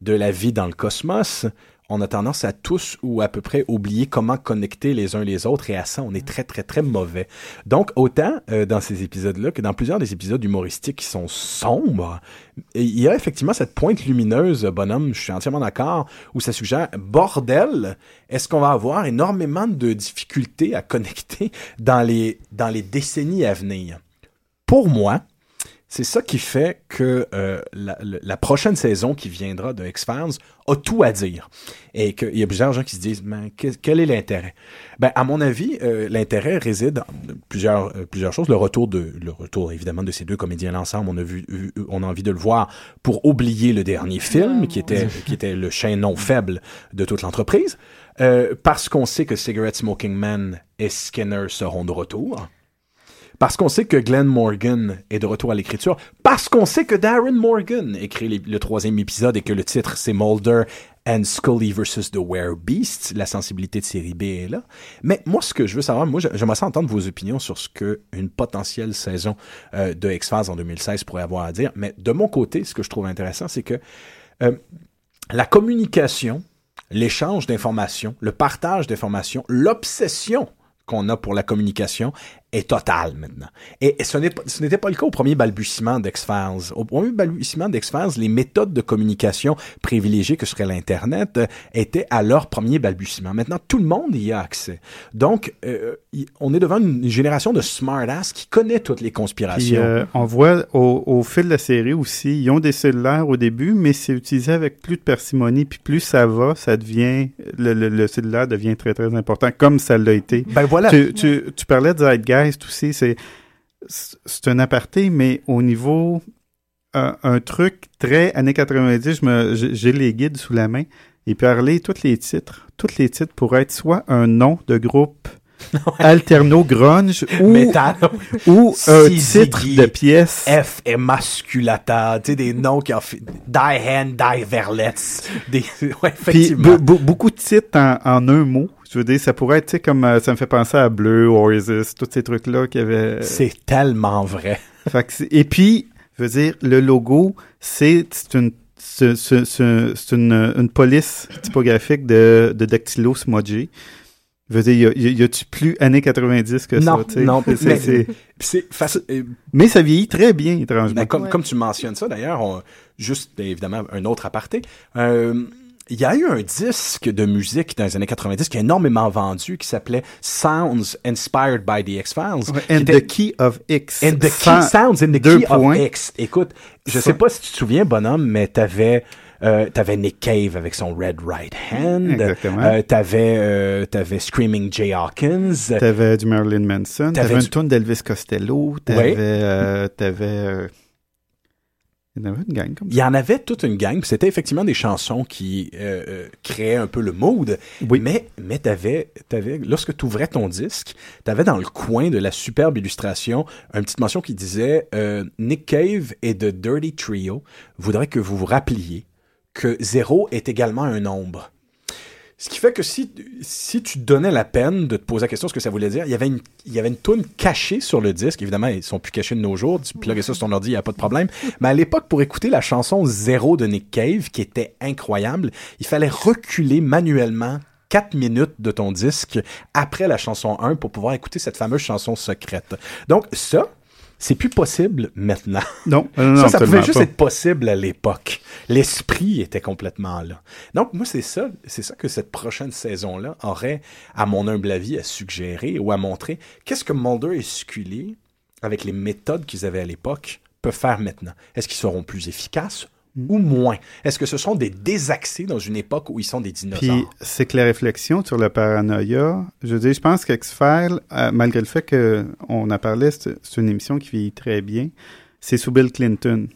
de la vie dans le cosmos, on a tendance à tous ou à peu près oublier comment connecter les uns les autres et à ça on est très très très mauvais. Donc autant euh, dans ces épisodes-là que dans plusieurs des épisodes humoristiques qui sont sombres, il y a effectivement cette pointe lumineuse, bonhomme, je suis entièrement d'accord, où ça suggère, bordel, est-ce qu'on va avoir énormément de difficultés à connecter dans les, dans les décennies à venir? Pour moi, c'est ça qui fait que euh, la, la- prochaine saison qui viendra de X-Files a tout à dire. Et qu'il y a plusieurs gens qui se disent, mais que- quel est l'intérêt? Ben, à mon avis, euh, l'intérêt réside dans plusieurs, euh, plusieurs choses. Le retour de, le retour évidemment de ces deux comédiens ensemble, on a vu, vu- on a envie de le voir pour oublier le dernier film, qui était, qui était le chien non faible de toute l'entreprise. Euh, parce qu'on sait que Cigarette Smoking Man et Skinner seront de retour. Parce qu'on sait que Glenn Morgan est de retour à l'écriture. Parce qu'on sait que Darren Morgan écrit le troisième épisode et que le titre c'est Mulder and Scully versus the Beasts. La sensibilité de série B est là. Mais moi, ce que je veux savoir, moi, j'aimerais ça entendre vos opinions sur ce que une potentielle saison euh, de X-Files en 2016 pourrait avoir à dire. Mais de mon côté, ce que je trouve intéressant, c'est que euh, la communication, l'échange d'informations, le partage d'informations, l'obsession qu'on a pour la communication est totale maintenant. Et ce n'était pas le cas au premier balbutiement d'X-Files. Au premier balbutiement d'X-Files, les méthodes de communication privilégiées que serait l'Internet euh, étaient à leur premier balbutiement. Maintenant, tout le monde y a accès. Donc, euh, on est devant une génération de smartass qui connaît toutes les Puis, conspirations. euh, on voit au, au fil de la série aussi, ils ont des cellulaires au début, mais c'est utilisé avec plus de parcimonie. Puis plus ça va, ça devient le, le- le cellulaire devient très très important, comme ça l'a été. ben voilà. Tu, tu, tu parlais de Zeitgeist aussi, c'est c'est un aparté, mais au niveau un, un truc très années 90, je me j'ai j'ai les guides sous la main. Et parler tous les titres, tous les titres pourraient être soit un nom de groupe alterno grunge ou Metal. ou un titre de pièce. F emasculata, tu sais, des noms qui ont fait Die Hand, Die Verlets. Des, ouais, effectivement. be- be- beaucoup de titres en, en un mot. Je veux dire, ça pourrait être, tu sais, comme euh, ça me fait penser à Bleu, Oasis, tous ces trucs-là qui avaient. C'est tellement vrai. Fait que c'est- et puis, je veux dire, le logo, c'est une, c'est une, une police typographique de, de dactylo smudgé. Je veux dire, y a- y a- y a-tu plus années 90 que Non, ça, non, C'est- mais- c'est- C'est faci- euh, mais ça vieillit très bien, étrangement. ben, comme, Ouais. comme tu mentionnes ça, d'ailleurs, on- juste évidemment un autre aparté. Euh, il y a eu un disque de musique dans les années 90 qui a énormément vendu, qui s'appelait Sounds Inspired by the X-Files. Ouais, and était- the key of X. And the key sounds in the key points. of X. Écoute, je Ça- sais pas si tu te souviens, bonhomme, mais t'avais Euh, t'avais Nick Cave avec son Red Right Hand. Exactement. Euh, t'avais, euh, t'avais Screaming Jay Hawkins. T'avais du Marilyn Manson. T'avais du- une tune d'Elvis Costello. T'avais... t'avais... Il y en avait une gang comme Il y en avait toute une gang, c'était effectivement des chansons qui euh, créaient un peu le mood. Oui. Mais, mais t'avais, t'avais, lorsque tu ouvrais ton disque, t'avais dans le coin de la superbe illustration une petite mention qui disait euh, Nick Cave et The Dirty Trio voudraient que vous vous rappeliez que zéro est également un nombre. Ce qui fait que si, si tu donnais la peine de te poser la question ce que ça voulait dire, il y avait une, il une toune cachée sur le disque. Évidemment, ils sont plus cachés de nos jours. Tu plugues ça sur ton ordi, il n'y a pas de problème. Mais à l'époque, pour écouter la chanson Zéro de Nick Cave, qui était incroyable, il fallait reculer manuellement 4 minutes de ton disque après la chanson 1 pour pouvoir écouter cette fameuse chanson secrète. Donc, ça, c'est plus possible maintenant. Non, non, ça, ça pouvait juste pas. être possible à l'époque. L'esprit était complètement là. Donc, moi, c'est ça, c'est ça que cette prochaine saison-là aurait, à mon humble avis, à suggérer ou à montrer. Qu'est-ce que Mulder et Scully, avec les méthodes qu'ils avaient à l'époque, peuvent faire maintenant? Est-ce qu'ils seront plus efficaces ou moins? Est-ce que ce sont des désaxés dans une époque où ils sont des dinosaures? Puis c'est que la réflexion sur le paranoïa, je veux dire, je pense qu'X-Files, euh, malgré le fait qu'on en parlait, c'est c'est une émission qui vieillit très bien, c'est sous Bill Clinton.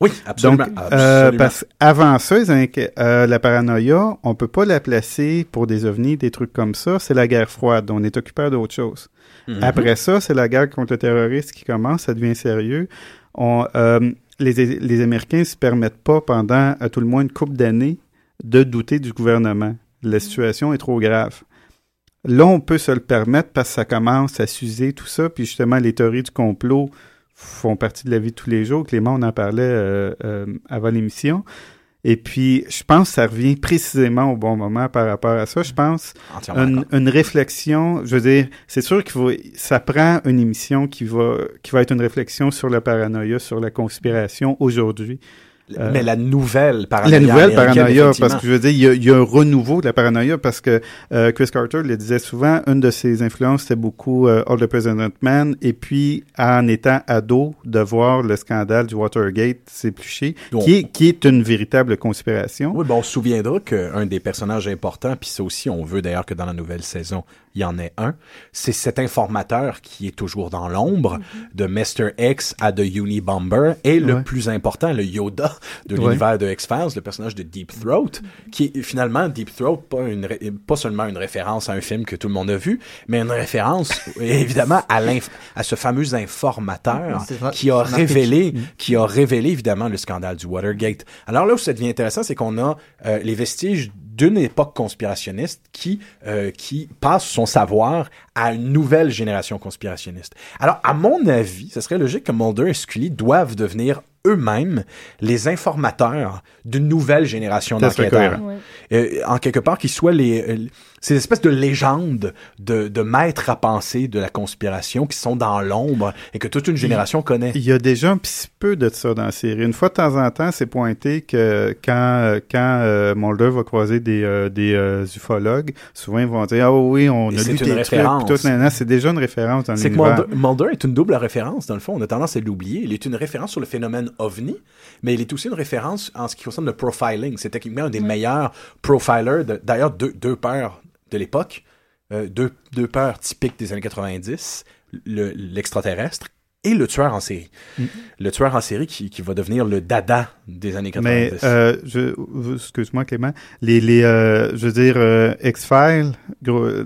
oui, absolument. Donc, euh, absolument. parce qu'avant ça, euh, la paranoïa, on peut pas la placer pour des ovnis, des trucs comme ça. C'est la guerre froide. On est occupé d'autre chose. Mhm. Après ça, c'est la guerre contre le terrorisme qui commence. Ça devient sérieux. On, euh, les, les Américains se permettent pas pendant à tout le moins une couple d'années de douter du gouvernement. La situation est trop grave. Là, on peut se le permettre parce que ça commence à s'user tout ça. Puis justement, les théories du complot font partie de la vie de tous les jours. Clément, on en parlait euh, euh, avant l'émission. Et puis, je pense que ça revient précisément au bon moment par rapport à ça. Je pense une, une réflexion, je veux dire, c'est sûr faut, ça prend une émission qui va, qui va être une réflexion sur la paranoïa, sur la conspiration aujourd'hui. Euh, Mais la nouvelle paranoïa. La nouvelle paranoïa, effectivement. parce que je veux dire, il y a, il y a un renouveau de la paranoïa parce que euh, Chris Carter le disait souvent, une de ses influences, c'était beaucoup euh, All the President Man, et puis en étant ado, de voir le scandale du Watergate s'éplucher, Donc- qui est, qui est une véritable conspiration. Oui, ben on se souviendra qu'un des personnages importants, puis ça aussi, on veut d'ailleurs que dans la nouvelle saison, il y en ait un, c'est cet informateur qui est toujours dans l'ombre, de Mr. X à The Unibomber, et le Ouais. plus important, le Yoda de Ouais. l'univers de X-Files, le personnage de Deep Throat, qui est finalement, Deep Throat, pas, une, pas seulement une référence à un film que tout le monde a vu, mais une référence, évidemment, à, à ce fameux informateur qui a révélé, Mm. qui a révélé évidemment le scandale du Watergate. Alors là où ça devient intéressant, c'est qu'on a euh, les vestiges d'une époque conspirationniste qui euh, qui passe son savoir à une nouvelle génération conspirationniste. Alors à mon avis, ce serait logique que Mulder et Scully doivent devenir eux-mêmes les informateurs d'une nouvelle génération d'enquêteurs. Euh, en quelque part, qu'ils soient les, euh, ces espèces de légendes de, de maîtres à penser de la conspiration qui sont dans l'ombre et que toute une génération connaît. Il y a déjà un petit peu de ça dans la série. Une fois de temps en temps, c'est pointé que quand, euh, quand euh, Mulder va croiser des, euh, des ufologues, souvent ils vont dire Ah oui, on Et a lu une tes référence. c'est déjà une référence dans C'est que. Mulder, Mulder est une double référence, dans le fond. On a tendance à l'oublier. Il est une référence sur le phénomène ovni, mais il est aussi une référence en ce qui concerne le profiling. C'est techniquement un des meilleurs profilers, de- d'ailleurs, deux, deux peurs de l'époque, euh, deux, deux peurs typiques des années 90, le- l'extraterrestre et le tueur en série. Mm. Le tueur en série qui, qui va devenir le dada des années 90. Mais, euh, je, excuse-moi Clément, les, les, euh, je veux dire, euh, X-Files,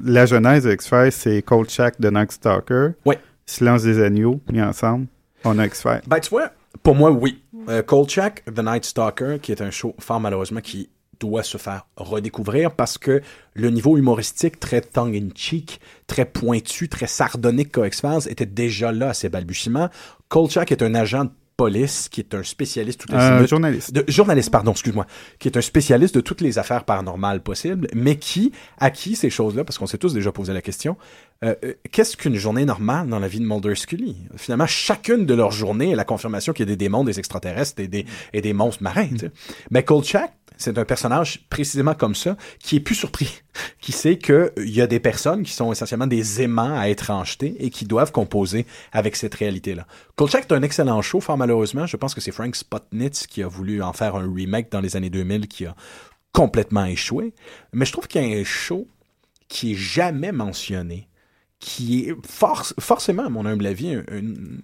la genèse de X-Files, c'est Kolchak de Night Stalker, Ouais. Silence des agneaux, mis ensemble, on a X-Files. Ben, tu vois, pour moi, oui. Euh, Kolchak, The Night Stalker, qui est un show fort malheureusement qui doit se faire redécouvrir parce que le niveau humoristique très tongue-in-cheek, très pointu, très sardonique qu'a X-Files était déjà là à ses balbutiements. Kolchak est un agent de police qui est un spécialiste tout Un azimut- journaliste. de journaliste, pardon, excuse-moi, qui est un spécialiste de toutes les affaires paranormales possibles, mais qui, à qui ces choses-là, parce qu'on s'est tous déjà posé la question, euh, euh, qu'est-ce qu'une journée normale dans la vie de Mulder Scully? Finalement, chacune de leurs journées est la confirmation qu'il y a des démons, des extraterrestres et des, et des monstres marins. sais. Mais Kolchak, c'est un personnage précisément comme ça, qui est plus surpris, qui sait qu'il y a des personnes qui sont essentiellement des aimants à étrangeté et qui doivent composer avec cette réalité-là. Kolchak est un excellent show, fort malheureusement, je pense que c'est Frank Spotnitz qui a voulu en faire un remake dans les années 2000 qui a complètement échoué. Mais je trouve qu'il y a un show qui est jamais mentionné, qui est forcément, à mon humble avis, un- une-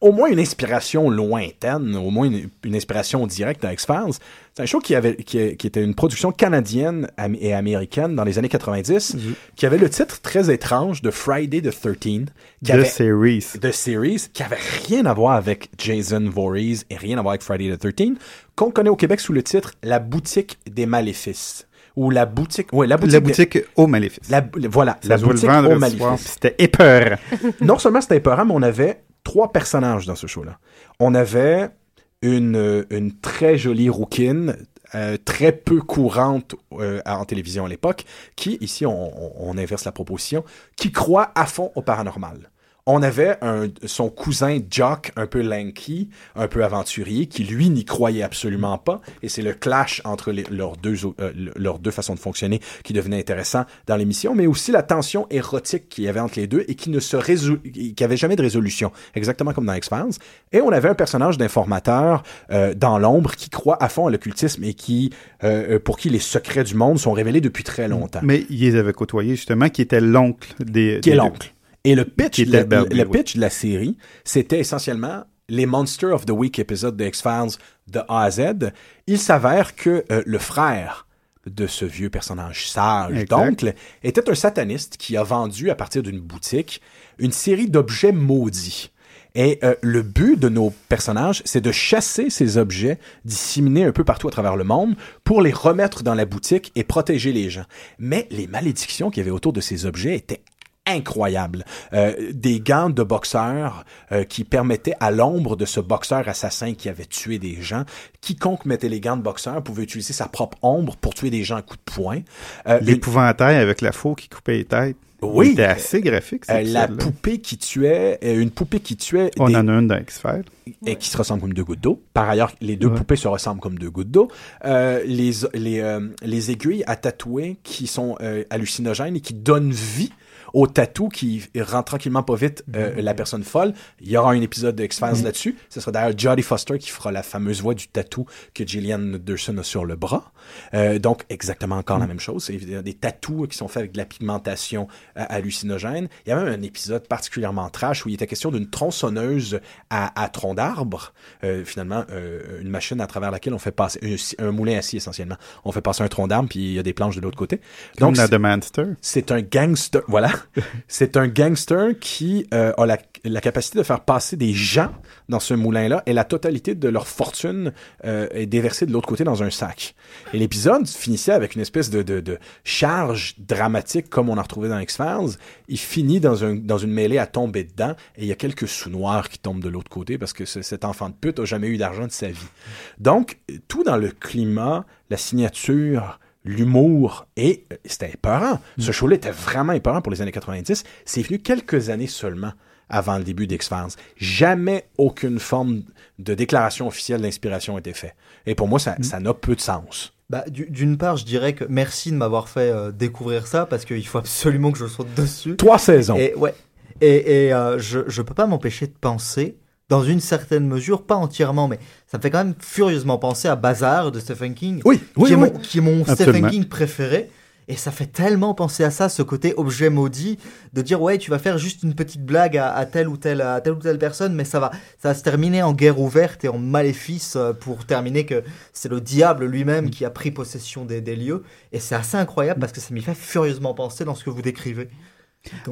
au moins une inspiration lointaine, au moins une, une inspiration directe à X-Files. C'est un show qui, avait, qui, qui était une production canadienne et américaine dans les années 90, qui avait le titre très étrange de Friday the 13 qui The avait, Series. The Series, qui avait rien à voir avec Jason Voorhees et rien à voir avec Friday the 13 qu'on connaît au Québec sous le titre La boutique des maléfices. Ou la boutique, ouais, la boutique, La boutique au maléfice. la- voilà, Ça la boutique au maléfice C'était épeurant. non seulement c'était épeurant, mais on avait trois personnages dans ce show-là. On avait une, une très jolie rouquine, euh, très peu courante euh, en télévision à l'époque, qui, ici, on, on- on inverse la proposition, qui croit à fond au paranormal. On avait un, son cousin Jock, un peu lanky, un peu aventurier, qui lui n'y croyait absolument pas. Et c'est le clash entre les- leurs, deux, euh, leurs deux façons de fonctionner qui devenait intéressant dans l'émission, mais aussi la tension érotique qu'il y avait entre les deux et qui ne se résol... qui avait jamais de résolution, exactement comme dans X-Files. Et on avait un personnage d'informateur euh, dans l'ombre qui croit à fond à l'occultisme et qui, euh, pour qui les secrets du monde sont révélés depuis très longtemps. Mais ils les avaient côtoyés, justement, qui était l'oncle des. Qui est l'oncle. Et le pitch, Barbie, le oui. pitch de la série, c'était essentiellement les Monster of the Week épisodes de X-Files de A à Z. Il s'avère que euh, le frère de ce vieux personnage sage d'oncle était un sataniste qui a vendu à partir d'une boutique une série d'objets maudits. Et euh, le but de nos personnages, c'est de chasser ces objets disséminés un peu partout à travers le monde pour les remettre dans la boutique et protéger les gens. Mais les malédictions qu'il y avait autour de ces objets étaient incroyables. Euh, des gants de boxeur euh, qui permettaient à l'ombre de ce boxeur assassin qui avait tué des gens, quiconque mettait les gants de boxeur pouvait utiliser sa propre ombre pour tuer des gens à coups de poing. Euh, une- L'épouvantail avec la faux qui coupait les têtes. Oui. C'était assez graphique, euh, la poupée qui tuait, euh, une poupée qui tuait On des- en a une dans X-Files. et qui se ressemblent comme deux gouttes d'eau. Par ailleurs, les deux Ouais. poupées se ressemblent comme deux gouttes d'eau. Euh, les, les, euh, les aiguilles à tatouer qui sont hallucinogènes et qui donnent vie au tatou qui rend tranquillement pas vite euh, la personne folle. Il y aura un épisode de X-Files là-dessus. Ce sera d'ailleurs Jodie Foster qui fera la fameuse voix du tatou que Gillian Anderson a sur le bras. Euh, donc, exactement encore la même chose. C'est des tatous qui sont faits avec de la pigmentation euh, hallucinogène. Il y a même un épisode particulièrement trash où il était question d'une tronçonneuse à, à tronc d'arbre. Euh, finalement, une machine à travers laquelle on fait passer un, un moulin assis essentiellement. On fait passer un tronc d'arbre puis il y a des planches de l'autre côté. Donc, c'est un gangster, voilà. C'est un gangster qui euh, a la, capacité de faire passer des gens dans ce moulin-là et la totalité de leur fortune euh, est déversée de l'autre côté dans un sac. Et l'épisode finissait avec une espèce de, charge dramatique comme on a retrouvé dans X-Files. Il finit dans, un, dans une mêlée à tomber dedans et il y a quelques sous-noirs qui tombent de l'autre côté parce que ce- cet enfant de pute a jamais eu d'argent de sa vie. Donc, tout dans le climat, la signature, l'humour et euh, c'était épeurant. Ce show-là était vraiment épeurant pour les années 90. C'est venu quelques années seulement avant le début d'X-Files. Jamais aucune forme de déclaration officielle d'inspiration a été faite. Et pour moi, ça ça n'a peu de sens. Bah, du- D'une part, je dirais que merci de m'avoir fait euh, découvrir ça parce qu'il faut absolument que je saute dessus. Trois saisons. Et ouais. Et, et euh, je je peux pas m'empêcher de penser, dans une certaine mesure, pas entièrement, mais ça me fait quand même furieusement penser à Bazar de Stephen King, Oui, oui, qui, est oui. mon, qui est mon Stephen. King préféré. Et ça fait tellement penser à ça, ce côté objet maudit, de dire ouais, tu vas faire juste une petite blague à, à telle ou telle à telle ou telle personne, mais ça va, ça va se terminer en guerre ouverte et en maléfice euh, pour terminer que c'est le diable lui-même qui a pris possession des, des lieux. Et c'est assez incroyable parce que ça m'y fait furieusement penser dans ce que vous décrivez.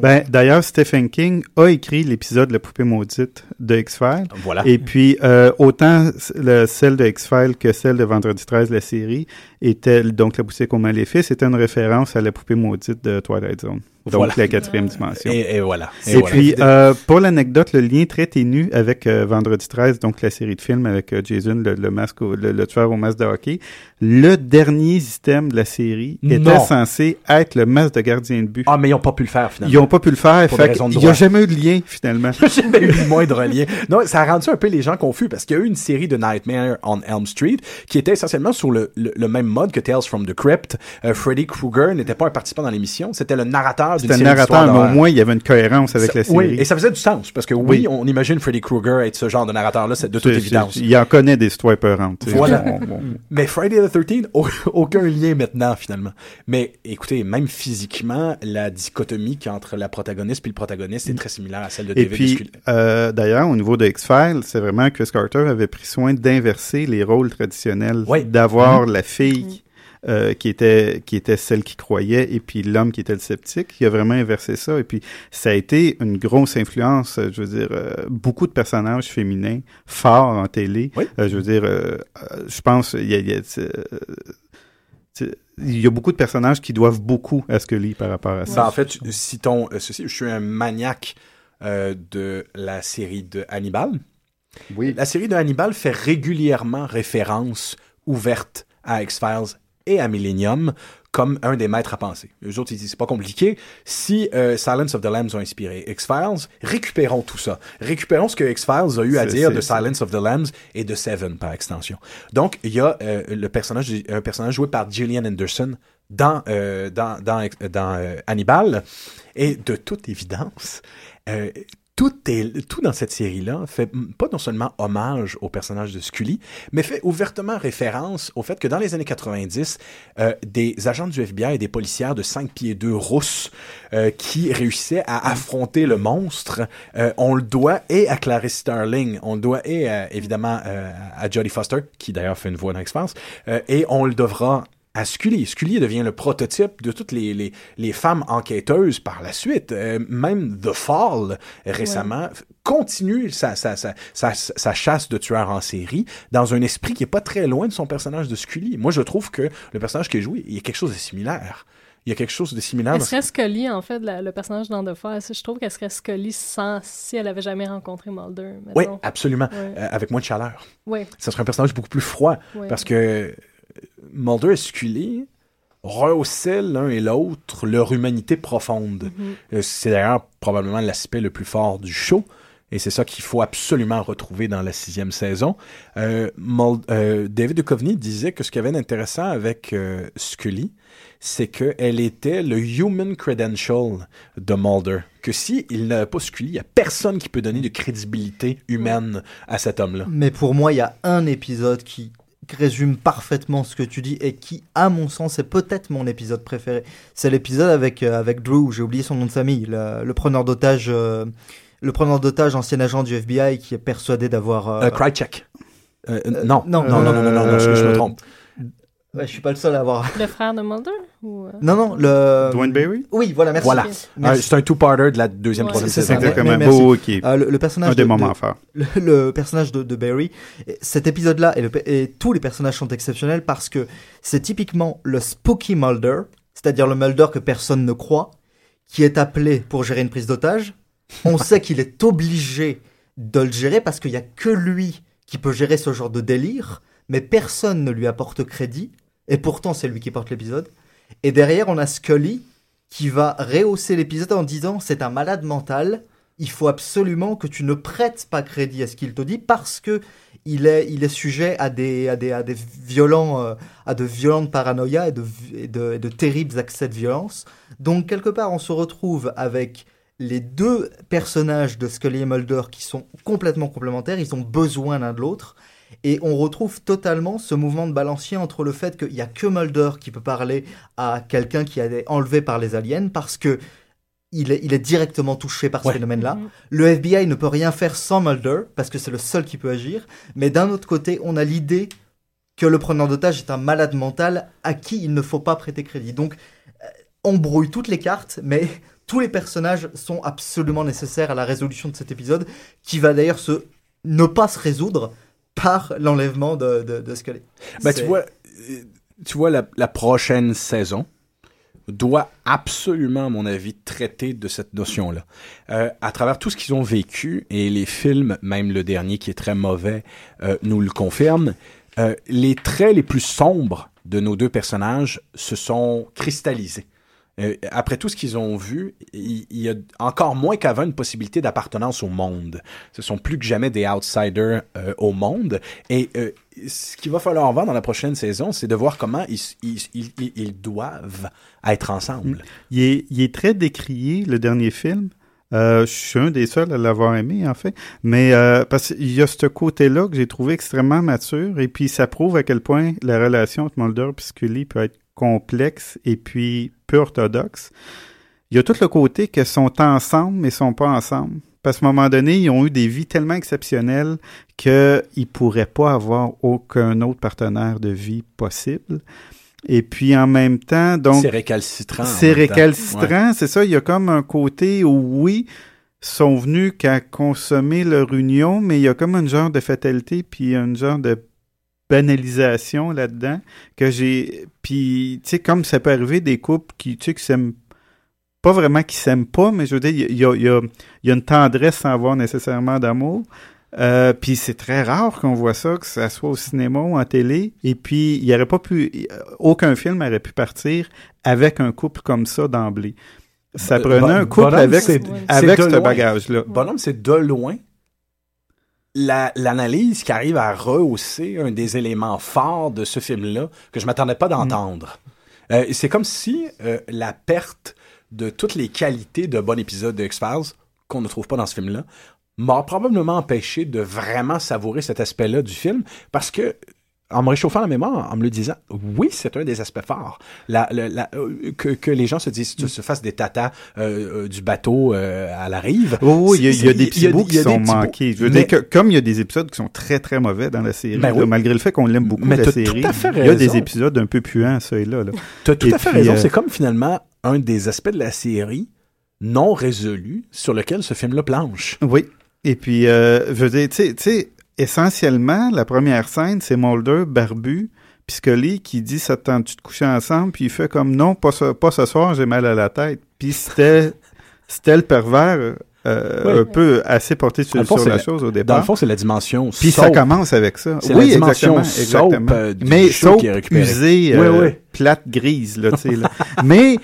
Ben, D'ailleurs, Stephen King a écrit l'épisode La poupée maudite de X-Files. Voilà. Et puis, euh, autant le, celle de X-Files que celle de Vendredi 13, la série, était donc la boutique au maléfice, c'était une référence à la poupée maudite de Twilight Zone. Donc, Voilà. la quatrième dimension. Et, et voilà. Et, voilà. puis, euh, pour l'anecdote, le lien très ténu avec euh, Vendredi 13, donc la série de films avec euh, Jason, le, le masque, au- le, le tueur au masque de hockey, le dernier système de la série était Non. censé être le masque de gardien de but. Ah, mais ils n'ont pas pu le faire finalement. Ils n'ont pas pu le faire, Pour fait il n'y a jamais eu de lien finalement. J'ai jamais eu le moindre lien. Non, ça a rendu un peu les gens confus parce qu'il y a eu une série de Nightmare on Elm Street qui était essentiellement sur le, le, le même mode que Tales from the Crypt. Euh, Freddy Krueger n'était pas un participant dans l'émission, c'était le narrateur d'une C'était un série narrateur, mais au moins, il y avait une cohérence avec la série. Oui, et ça faisait du sens, parce que oui, Oui. on imagine Freddy Krueger être ce genre de narrateur-là, c'est de toute évidence. Il en connaît des histoires sais. Voilà. Mais Friday the 13, au- aucun lien maintenant, finalement. Mais écoutez, même physiquement, la dichotomie entre la protagoniste puis le protagoniste est très similaire à celle de Et David puis, euh, d'ailleurs, au niveau de X-Files, c'est vraiment que Chris Carter avait pris soin d'inverser les rôles traditionnels, Oui. d'avoir Mhm. la fille euh, qui était qui était celle qui croyait et puis l'homme qui était le sceptique. Il a vraiment inversé ça et puis ça a été une grosse influence. euh, Je veux dire, euh, beaucoup de personnages féminins forts en télé. Oui. Euh, je veux dire, je pense il y a, il y a, tu- il y a beaucoup de personnages qui doivent beaucoup à Scully par rapport à ça. Ben, en fait, citons euh, ceci, je suis un maniaque euh, de la série de Hannibal. Oui. La série de Hannibal fait régulièrement référence ouverte à X-Files et à Millennium comme un des maîtres à penser. Les autres, ils disent, c'est pas compliqué. Si euh, Silence of the Lambs ont inspiré X-Files, récupérons tout ça. Récupérons ce que X-Files a eu à dire de Silence of the Lambs et de Seven par extension. Donc, il y a euh, le personnage, un personnage joué par Gillian Anderson dans, euh, dans, dans, dans euh, Hannibal. Et de toute évidence, euh, tout, dans cette série-là fait pas non seulement hommage au personnage de Scully, mais fait ouvertement référence au fait que dans les années 90, euh, des agents du FBI et des policières de 5 pieds 2 rousses euh, qui réussissaient à affronter le monstre, euh, on le doit et à Clarice Starling, on le doit et évidemment à Jodie Foster, qui d'ailleurs fait une voix dans X-Files, et on le devra à Scully. Scully devient le prototype de toutes les, les, les femmes enquêteuses par la suite. Euh, même The Fall, récemment, continue sa, sa, sa, sa, chasse de tueurs en série dans un esprit qui est pas très loin de son personnage de Scully. Moi, je trouve que le personnage qui est joué, il y a quelque chose de similaire. Il y a quelque chose de similaire. Elle serait Scully, en fait, la- le personnage dans The Fire. Je trouve qu'elle serait Scully sans, si elle avait jamais rencontré Mulder. Oui, mettons. absolument. Ouais. Euh, avec moins de chaleur. Ouais. Ça serait un personnage beaucoup plus froid. Ouais. Parce que Mulder et Scully rehaussaient l'un et l'autre leur humanité profonde. Mhm. Euh, C'est d'ailleurs probablement l'aspect le plus fort du show. Et c'est ça qu'il faut absolument retrouver dans la sixième saison. Euh, euh, David Duchovny disait que ce qu'il y avait d'intéressant avec euh, Scully, c'est qu'elle était le human credential de Mulder. Que si il n'avait pas Scully, il n'y a personne qui peut donner de crédibilité humaine à cet homme-là. Mais pour moi, il y a un épisode qui résume parfaitement ce que tu dis et qui, à mon sens, est peut-être mon épisode préféré. C'est l'épisode avec, euh, avec Drew, j'ai oublié son nom de famille, le, le preneur d'otage, euh, le preneur d'otage, ancien agent du FBI qui est persuadé d'avoir. euh, Krychek. Euh, non. non, non, non, non, non, non, non, je, je me trompe. Ouais, je suis pas le seul à avoir. Le frère de Mulder ou, euh, Non, non, le. Dwayne Barry? Oui, voilà, merci. Voilà. Merci. Euh, c'est un two-parter de la deuxième, Ouais. troisième C'est saison. ça, Exactement. mais-. Beau, qui est Euh, le, le personnage un des de- moments de- forts. le, le personnage de, de Barry, et cet épisode-là et, et tous les personnages sont exceptionnels parce que c'est typiquement le spooky Mulder, c'est-à-dire le Mulder que personne ne croit, qui est appelé pour gérer une prise d'otage. On sait qu'il est obligé de le gérer parce qu'il n'y a que lui qui peut gérer ce genre de délire, mais personne ne lui apporte crédit, et pourtant c'est lui qui porte l'épisode. Et derrière, on a Scully qui va rehausser l'épisode en disant c'est un malade mental, il faut absolument que tu ne prêtes pas crédit à ce qu'il te dit parce que il est, il est sujet à des, à des, à des violents, euh, à de violentes paranoïas et de, et de, et de terribles accès de violence. Donc quelque part, on se retrouve avec les deux personnages de Scully et Mulder qui sont complètement complémentaires, ils ont besoin l'un de l'autre. Et on retrouve totalement ce mouvement de balancier entre le fait qu'il n'y a que Mulder qui peut parler à quelqu'un qui a été enlevé par les aliens parce que il est, il est directement touché par ce Ouais. phénomène-là. Mhm. Le FBI ne peut rien faire sans Mulder parce que c'est le seul qui peut agir. Mais d'un autre côté, on a l'idée que le preneur d'otage est un malade mental à qui il ne faut pas prêter crédit. Donc, euh, on brouille toutes les cartes, mais tous les personnages sont absolument nécessaires à la résolution de cet épisode, qui va d'ailleurs se ne pas se résoudre par l'enlèvement de, de, de Scully. Ben, tu vois, euh, tu vois la, la prochaine saison doit absolument, à mon avis, traiter de cette notion-là. Euh, à travers tout ce qu'ils ont vécu, et les films, même le dernier qui est très mauvais, euh, nous le confirment, euh, les traits les plus sombres de nos deux personnages se sont cristallisés. Euh, après tout ce qu'ils ont vu, il, y a encore moins qu'avant une possibilité d'appartenance au monde. Ce sont plus que jamais des outsiders euh, au monde. Et euh, ce qu'il va falloir voir dans la prochaine saison, c'est de voir comment ils, doivent être ensemble. Il est, très décrié, le dernier film. Je suis un des seuls à l'avoir aimé, en fait. Mais parce qu'il y a ce côté-là que j'ai trouvé extrêmement mature. Et puis, ça prouve à quel point la relation entre Mulder et Scully peut être complexe et puis peu orthodoxe. Il y a tout le côté qu'ils sont ensemble, mais sont pas ensemble. Parce qu'à un moment donné, ils ont eu des vies tellement exceptionnelles qu'ils ne pourraient pas avoir aucun autre partenaire de vie possible. Et puis en même temps, donc c'est récalcitrant. c'est récalcitrant, Ouais. c'est ça. Il y a comme un côté où, oui, sont venus qu'à consommer leur union, mais il y a comme un genre de fatalité, puis un genre de banalisation là-dedans que j'ai. Puis, tu sais, comme ça peut arriver des couples qui, tu sais, qui s'aiment pas vraiment qui s'aiment pas, mais je veux dire, il y a, il y a- y une tendresse sans avoir nécessairement d'amour. Euh, puis c'est très rare qu'on voit ça, que ça soit au cinéma ou en télé. Et puis, il y aurait pas pu, aucun film aurait pu partir avec un couple comme ça d'emblée. Ça prenait un couple avec, avec ce bagage-là. Bonhomme, c'est de loin la- l'analyse qui arrive à rehausser un des éléments forts de ce film-là que je m'attendais pas d'entendre. Euh, c'est comme si euh, la perte de toutes les qualités de bon épisode de X-Files qu'on ne trouve pas dans ce film-là m'a probablement empêché de vraiment savourer cet aspect-là du film parce que en me réchauffant la mémoire, en me le disant, oui, c'est un des aspects forts. La, la- la- euh, que, que les gens se disent, se fassent des tatas euh, euh, du bateau euh, à la rive. Oui, oui, il y a, des petits bouts qui sont manqués. Je veux Mais- dire que comme il y a des épisodes qui sont très très mauvais dans la série, Ben là, malgré le fait qu'on l'aime beaucoup Mais la série, tout à fait il y a des épisodes un peu puants, ça et là. là. Tu as tout Et à fait puis, raison. C'est comme finalement un des aspects de la série non résolu sur lequel ce film-là planche. Oui. Et puis, euh, je veux dire, tu sais, essentiellement, la première scène, c'est Mulder, barbu, puis Scully qui dit « Ça te tente-tu de coucher ensemble? » Puis il fait comme « Non, pas ce, pas ce soir, j'ai mal à la tête. » Puis c'était c'était le pervers euh, un peu assez porté sur, Dans fond, la la- chose au Dans départ. le fond, c'est la dimension Puis ça commence avec ça. Oui, la dimension exactement, soap, exactement. euh, Mais soap qui est usée, Oui, euh, oui. plate grise, là, tu sais. là. Mais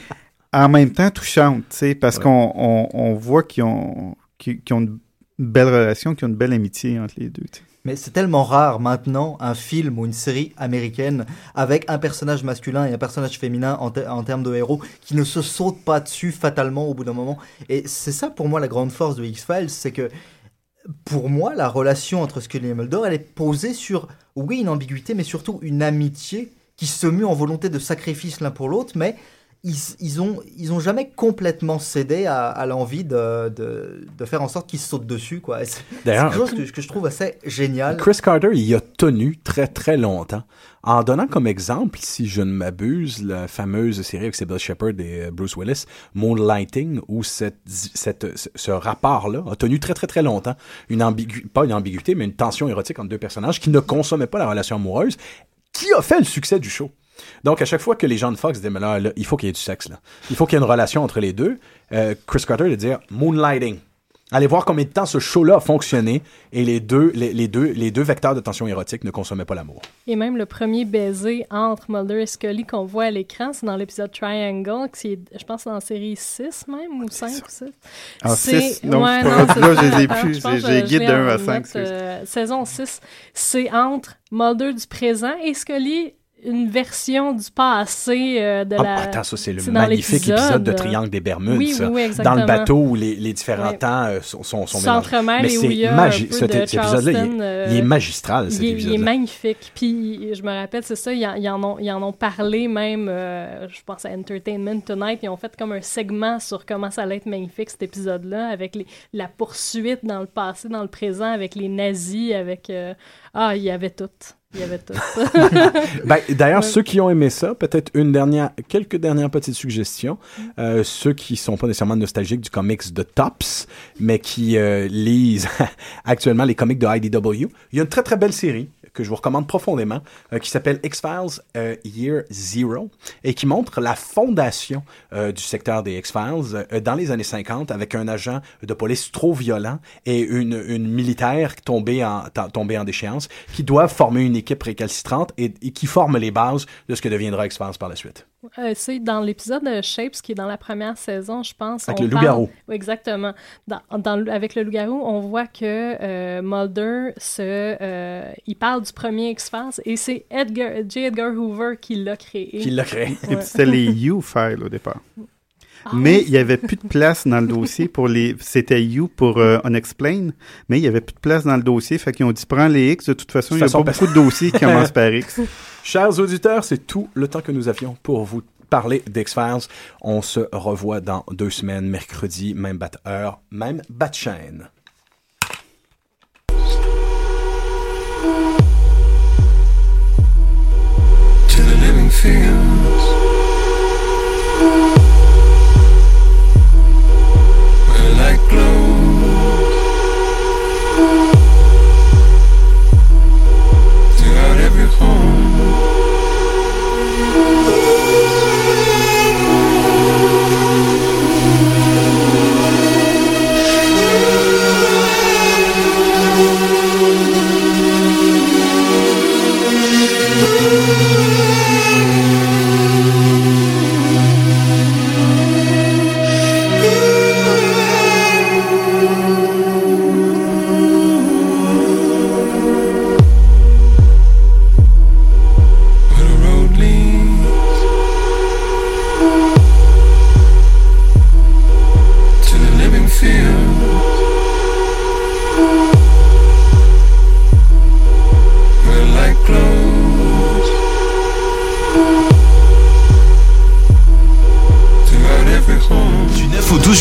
en même temps touchante, tu sais, parce qu'on on, on voit qu'ils ont, qu'ils qu'ils ont une belle relation, qu'ils ont une belle amitié entre les deux. Mais c'est tellement rare maintenant un film ou une série américaine avec un personnage masculin et un personnage féminin en, en termes de héros qui ne se sautent pas dessus fatalement au bout d'un moment. Et c'est ça pour moi la grande force de X-Files, c'est que pour moi la relation entre Scully et Mulder elle est posée sur, oui, une ambiguïté, mais surtout une amitié qui se mue en volonté de sacrifice l'un pour l'autre, mais ils, ils, ont, ils ont jamais complètement cédé à, à l'envie de, de, de faire en sorte qu'ils se sautent dessus. quoi. C'est quelque chose que, que je trouve assez génial. Chris Carter, il a tenu très très longtemps. En donnant comme exemple, si je ne m'abuse, la fameuse série avec Sybil Shepherd et euh, Bruce Willis, Moonlighting, où cette, cette, ce- ce rapport-là a tenu très très très longtemps. Une ambigu pas une ambiguïté, mais une tension érotique entre deux personnages qui ne consommaient pas la relation amoureuse, qui a fait le succès du show. Donc, à chaque fois que les gens de Fox disaient, mais là, là, il faut qu'il y ait du sexe, là. Il faut qu'il y ait une relation entre les deux. euh, Chris Carter de dire Moonlighting. Allez voir combien de temps ce show-là a fonctionné et les deux, les, les deux, les deux vecteurs de tension érotique ne consommaient pas l'amour. Et même le premier baiser entre Mulder et Scully qu'on voit à l'écran, c'est dans l'épisode Triangle, qui est, je pense, dans la série 6 même, ou 5 ou 6. Ah, C'est- six? Non, ouais, non, là, je les ai plus. J'ai- guide d'un en à cinq, note, excuse. euh, saison 6, c'est entre Mulder du présent et Scully une version du passé euh, de Ah, la... attends, ça, c'est le dans magnifique épisode de l'épisode. Triangle des Bermudes, Oui, ça. oui, oui, dans exactement. le bateau où les, les différents temps euh, sont, sont, sont mélangés. Mais et où c'est il y a magi- un peu cet- de cet épisode-là, il est- Charleston, euh, il est magistral, cet il est, il est épisode-là. magnifique. Puis je me rappelle, c'est ça, ils en, ils en ont, ils en ont parlé même, euh, je pense à Entertainment Tonight, ils ont fait comme un segment sur comment ça allait être magnifique cet épisode-là, avec les, la poursuite dans le passé, dans le présent, avec les nazis, avec... euh, ah, il y avait tout. Il y avait tout. Ben, D'ailleurs, Ouais. ceux qui ont aimé ça, peut-être une dernière, quelques dernières petites suggestions. Euh, ceux qui sont pas nécessairement nostalgiques du comics de Tops, mais qui euh, lisent actuellement les comics de IDW, il y a une très très belle série que je vous recommande profondément, euh, qui s'appelle X-Files euh, Year Zero, et qui montre la fondation euh, du secteur des X-Files dans les années 50 avec un agent de police trop violent et une, militaire tombée en, tombée en déchéance qui doivent former une équipe récalcitrante et, et qui forme les bases de ce que deviendra X-Files par la suite. Euh, c'est dans l'épisode de Shapes, qui est dans la première saison, je pense. Avec on le parle- loup-garou. Oui, exactement. Dans, avec le loup-garou, on voit que euh, Mulder, se, euh, il parle du premier X-Files et c'est Edgar, J. Edgar Hoover qui l'a créé. Qui l'a créé. Ouais. C'était les U-Files au départ. Ah mais oui, il y avait plus de place dans le dossier pour les. C'était U pour euh, Unexplained, mais il y avait plus de place dans le dossier. Fait qu'ils ont dit prends les X. De toute façon, il n'y a pas beaucoup de dossiers qui commencent par X. Chers auditeurs, c'est tout le temps que nous avions pour vous parler d'X-Files. On se revoit dans deux semaines, mercredi, même bat heure, même bat chaîne. to the living fields.